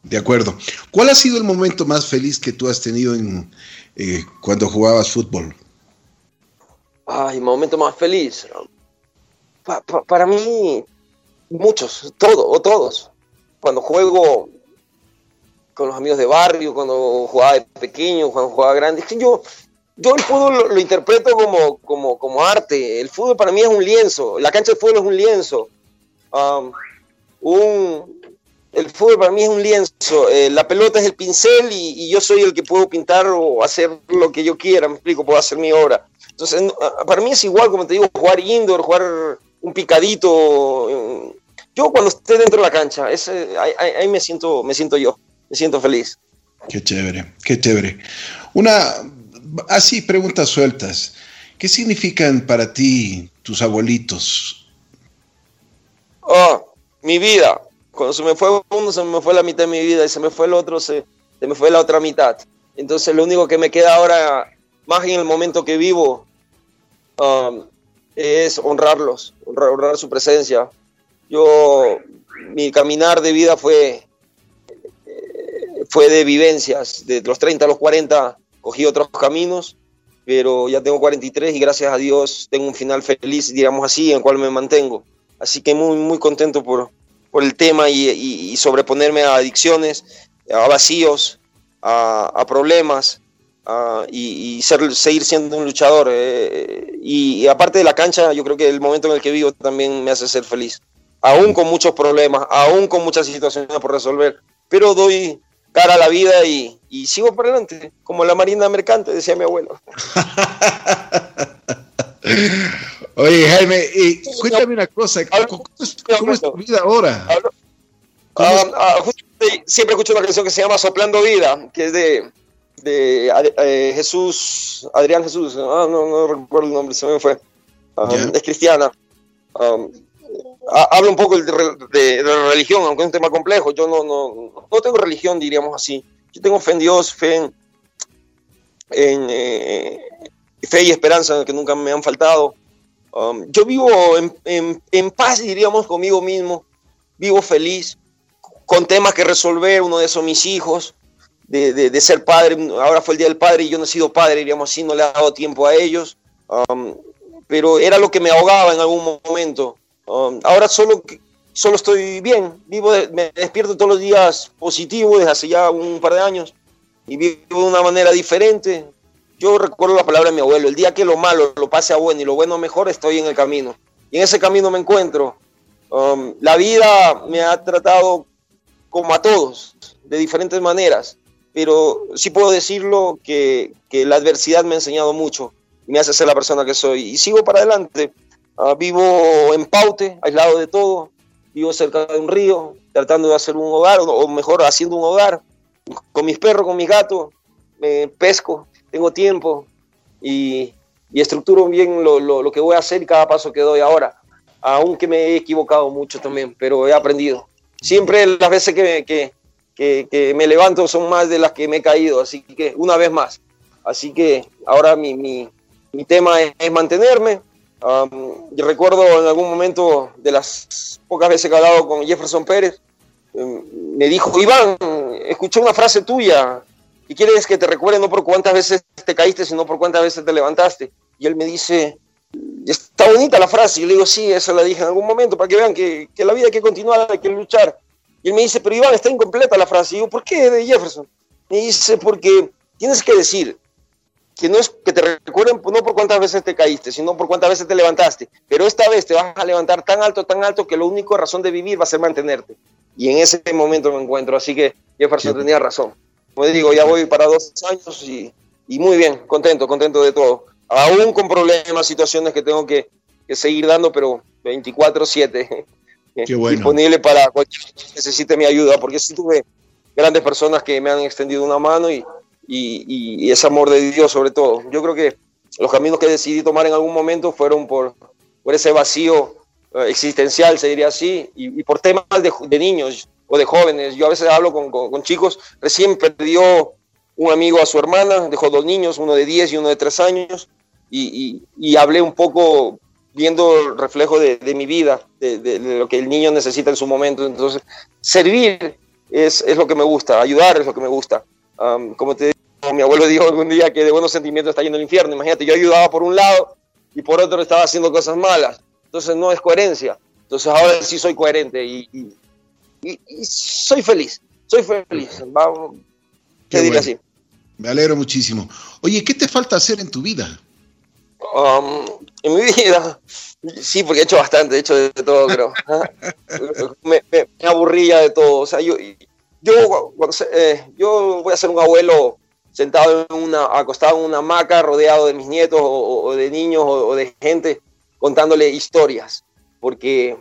De acuerdo. ¿Cuál ha sido el momento más feliz que tú has tenido en, eh, cuando jugabas fútbol? Ay, momento más feliz. para mí, muchos, todos, o todos. Cuando juego con los amigos de barrio, cuando jugaba de pequeño, cuando jugaba grande, es que yo, yo el fútbol lo, interpreto como, como, como, arte. El fútbol para mí es un lienzo, la cancha de fútbol es un lienzo. Um, un, el fútbol para mí es un lienzo, eh, la pelota es el pincel y, yo soy el que puedo pintar o hacer lo que yo quiera, me explico, puedo hacer mi obra. Entonces, para mí es igual, como te digo, jugar indoor, jugar un picadito. Yo cuando esté dentro de la cancha, ese, ahí, me, siento, me siento yo, me siento feliz. Qué chévere, qué chévere. Una, así, preguntas sueltas. ¿Qué significan para ti tus abuelitos? Oh, mi vida, cuando se me fue uno, se me fue la mitad de mi vida y se me fue el otro, se, se me fue la otra mitad. Entonces lo único que me queda ahora, más en el momento que vivo, um, es honrarlos, honrar, su presencia. Yo, mi caminar de vida fue, fue de vivencias. De los 30 a los 40 cogí otros caminos, pero ya tengo 43 y gracias a Dios tengo un final feliz, digamos así, en el cual me mantengo. Así que muy, muy contento por, por el tema y, sobreponerme a adicciones, a vacíos, a, problemas y, ser, seguir siendo un luchador. Eh, y, aparte de la cancha, yo creo que el momento en el que vivo también me hace ser feliz. Aún con muchos problemas, aún con muchas situaciones por resolver, pero doy cara a la vida y, sigo por adelante, como la marina mercante, decía mi abuelo. Oye, Jaime, eh, cuéntame una cosa, ¿cómo es, tu vida ahora? Ah, ah, siempre escucho una canción que se llama Soplando Vida, que es de, de eh, Jesús, Adrián Jesús, ah, no, no recuerdo el nombre, se me fue. Es cristiana. Habla un poco de, la religión, aunque es un tema complejo. Yo no, no, no tengo religión, diríamos así. Yo tengo fe en Dios, fe en, eh, fe y esperanza que nunca me han faltado. Um, yo vivo en, en, paz, diríamos, conmigo mismo. Vivo feliz, con temas que resolver. Uno de esos, mis hijos, de, de, ser padre. Ahora fue el día del padre y yo no he sido padre, diríamos así, no le he dado tiempo a ellos. Um, pero era lo que me ahogaba en algún momento. Um, ahora solo, solo estoy bien. Vivo, me despierto todos los días positivo desde hace ya un par de años y vivo de una manera diferente. Yo recuerdo la palabra de mi abuelo, el día que lo malo lo pase a bueno y lo bueno mejor, estoy en el camino. Y en ese camino me encuentro. Um, la vida me ha tratado como a todos, de diferentes maneras, pero sí puedo decirlo que, que la adversidad me ha enseñado mucho y me hace ser la persona que soy. Y sigo para adelante. Uh, vivo en Paute, aislado de todo, vivo cerca de un río, tratando de hacer un hogar, o mejor, haciendo un hogar con mis perros, con mis gatos, me pesco, tengo tiempo y, estructuro bien lo, que voy a hacer y cada paso que doy ahora. Aunque me he equivocado mucho también, pero he aprendido. Siempre las veces que, que, me levanto son más de las que me he caído, así que una vez más. Así que ahora mi tema es, mantenerme. Yo recuerdo en algún momento de las pocas veces que he hablado con Jefferson Pérez, em, me dijo, Iván, escuché una frase tuya y quieres que te recuerde no por cuántas veces te caíste, sino por cuántas veces te levantaste. Y él me dice, está bonita la frase. Y le digo, sí, eso la dije en algún momento, para que vean que, que la vida hay que continuar, hay que luchar. Y él me dice, pero Iván, está incompleta la frase. Y yo, ¿por qué de Jefferson? Me dice, porque tienes que decir que no es que te recuerden no por cuántas veces te caíste, sino por cuántas veces te levantaste. Pero esta vez te vas a levantar tan alto, tan alto, que la única razón de vivir va a ser mantenerte. Y en ese momento me encuentro. Así que Jefferson tenía razón. Como digo, ya voy para dos años y, y, muy bien, contento, contento de todo. Aún con problemas, situaciones que tengo que, que seguir dando, pero 24-7 disponible para cualquier que necesite mi ayuda, porque sí tuve grandes personas que me han extendido una mano y, y, y, ese amor de Dios sobre todo. Yo creo que los caminos que decidí tomar en algún momento fueron por, por ese vacío eh, existencial, se diría así, y, por temas de, niños o de jóvenes. Yo a veces hablo con, con, chicos, recién perdió un amigo a su hermana, dejó dos niños, uno de 10 y uno de 3 años, y, y, hablé un poco viendo el reflejo de, de mi vida, de, de, lo que el niño necesita en su momento. Entonces, servir es, es lo que me gusta, ayudar es lo que me gusta. Como te digo, mi abuelo dijo algún día que de buenos sentimientos está yendo al infierno. Imagínate, yo ayudaba por un lado y por otro estaba haciendo cosas malas. Entonces no es coherencia. Entonces ahora sí soy coherente y, soy feliz. Soy feliz. Vamos, ¿qué bueno. así? Me alegro muchísimo. Oye, ¿qué te falta hacer en tu vida? Um, en mi vida, sí, porque he hecho bastante, he hecho de todo, creo. me, aburría de todo. O sea, yo, yo, eh, yo voy a ser un abuelo sentado en una, acostado en una hamaca, rodeado de mis nietos o, de niños o, de gente contándole historias, porque,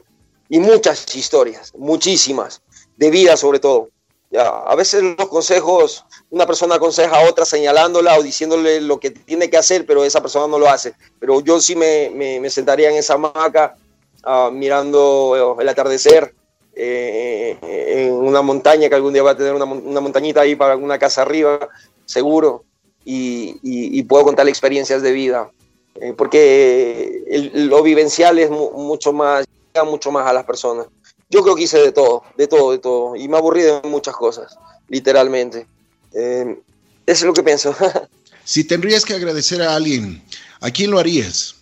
y muchas historias, muchísimas, de vida sobre todo. Ya, a veces los consejos, una persona aconseja a otra señalándola o diciéndole lo que tiene que hacer, pero esa persona no lo hace. Pero yo sí me, me, sentaría en esa hamaca uh, mirando el atardecer eh, en una montaña que algún día va a tener una, una montañita ahí para una casa arriba, seguro, y, y, y puedo contarle experiencias de vida. Eh, porque lo vivencial es mucho más, llega mucho más a las personas. Yo creo que hice de todo, de todo, de todo, y me aburrí de muchas cosas, literalmente. Eh, eso es lo que pienso. si tendrías que agradecer a alguien, ¿a quién lo harías?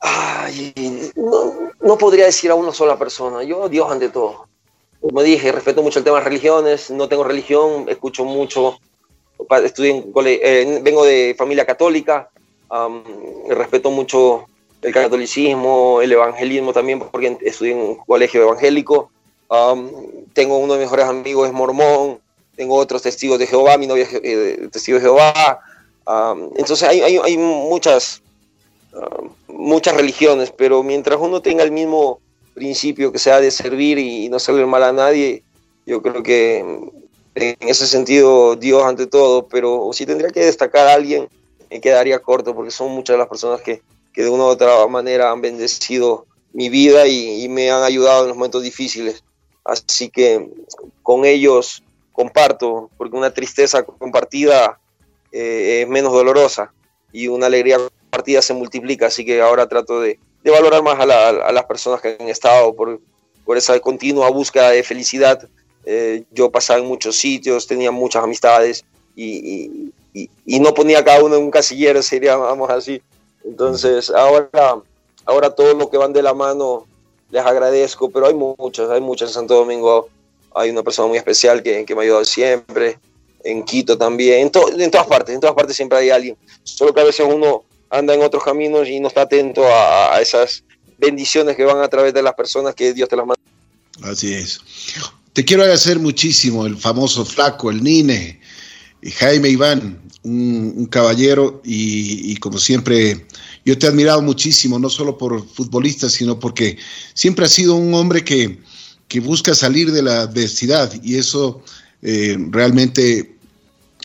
Ay, no, no, podría decir a una sola persona, yo Dios ante todo. Como dije, respeto mucho el tema de religiones, no tengo religión, escucho mucho, estudié en, eh, vengo de familia católica, respeto mucho el catolicismo, el evangelismo también, porque estudié en un colegio evangélico. tengo uno de mis mejores amigos, es mormón. Tengo otros testigos de Jehová, mi novia es eh, testigo de Jehová. entonces hay, hay, hay muchas muchas religiones, pero mientras uno tenga el mismo principio que sea de servir y, no hacerle mal a nadie, yo creo que en ese sentido Dios ante todo, pero si tendría que destacar a alguien, me quedaría corto porque son muchas las personas que, que de una u otra manera han bendecido mi vida y, me han ayudado en los momentos difíciles. Así que con ellos comparto, porque una tristeza compartida eh, es menos dolorosa y una alegría compartida se multiplica, así que ahora trato de, de valorar más a, las personas que han estado por, por esa continua búsqueda de felicidad. Eh, yo pasaba en muchos sitios, tenía muchas amistades y, y, no ponía cada uno en un casillero, sería, vamos así. Entonces, ahora, ahora todo lo que van de la mano les agradezco, pero hay muchos, hay muchos en Santo Domingo. Hay una persona muy especial que, que me ha ayudado siempre, en Quito también, en, en todas partes, en todas partes siempre hay alguien. Solo que a veces uno anda en otros caminos y no está atento a, esas bendiciones que van a través de las personas que Dios te las manda. Así es. Te quiero agradecer muchísimo el famoso flaco, el Nine, y Jaime Iván, un, caballero y, como siempre, yo te he admirado muchísimo, no solo por futbolista, sino porque siempre has sido un hombre que, que busca salir de la adversidad y eso eh, realmente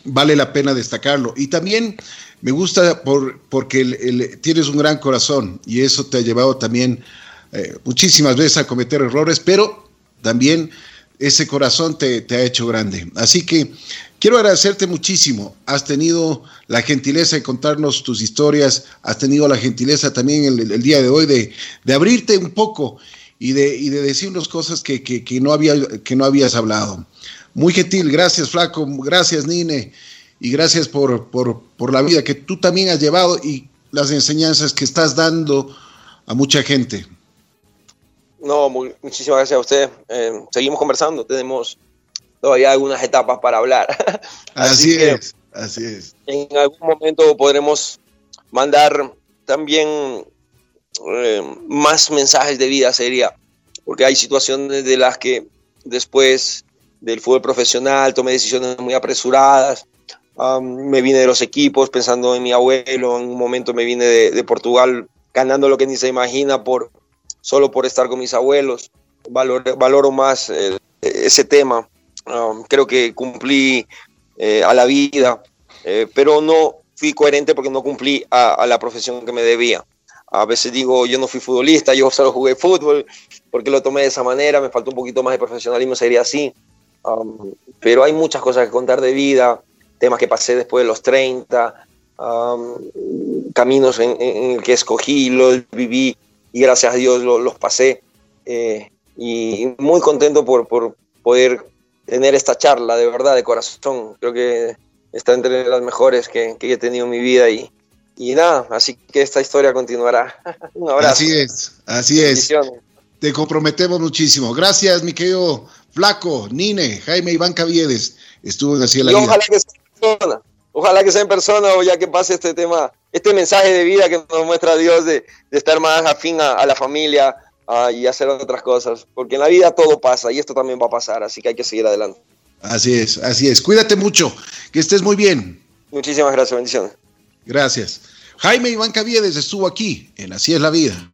vale la pena destacarlo. Y también me gusta por, porque tienes un gran corazón y eso te ha llevado también eh, muchísimas veces a cometer errores, pero también ese corazón te, ha hecho grande. Así que quiero agradecerte muchísimo. Has tenido la gentileza de contarnos tus historias, has tenido la gentileza también el, día de hoy de, abrirte un poco y de, y de decirnos cosas que, no había, que no habías hablado. Muy gentil, gracias Flaco, gracias Nine y gracias por, por, la vida que tú también has llevado y las enseñanzas que estás dando a mucha gente. No, muchísimas gracias a usted. Eh, seguimos conversando, tenemos todavía algunas etapas para hablar. así, es, así es. En algún momento podremos mandar también eh, más mensajes de vida seria, porque hay situaciones de las que después del fútbol profesional tomé decisiones muy apresuradas me vine de los equipos pensando en mi abuelo, en un momento me vine de, Portugal ganando lo que ni se imagina por, solo por estar con mis abuelos. Valoro, valoro más eh, ese tema. creo que cumplí eh, a la vida, eh, pero no fui coherente porque no cumplí a, la profesión que me debía. A veces digo, yo no fui futbolista, yo solo jugué fútbol, porque lo tomé de esa manera, me faltó un poquito más de profesionalismo, sería así. pero hay muchas cosas que contar de vida, temas que pasé después de los 30, caminos en, el que escogí, los viví y gracias a Dios los pasé. Eh, y muy contento por, por, poder tener esta charla, de verdad, de corazón. Creo que está entre las mejores que, que he tenido en mi vida y, y nada, así que esta historia continuará. Un abrazo. Así es, así es. Te comprometemos muchísimo. Gracias, mi querido Flaco, Nine, Jaime Iván Caviedes. Estuvo en Así la Vida. Ojalá que sea en persona o ya que pase este tema, este mensaje de vida que nos muestra Dios de, estar más afín a, la familia y hacer otras cosas. Porque en la vida todo pasa y esto también va a pasar, así que hay que seguir adelante. Así es, así es. Cuídate mucho, que estés muy bien. Muchísimas gracias, bendiciones. Gracias. Jaime Iván Caviedes estuvo aquí en Así es la vida.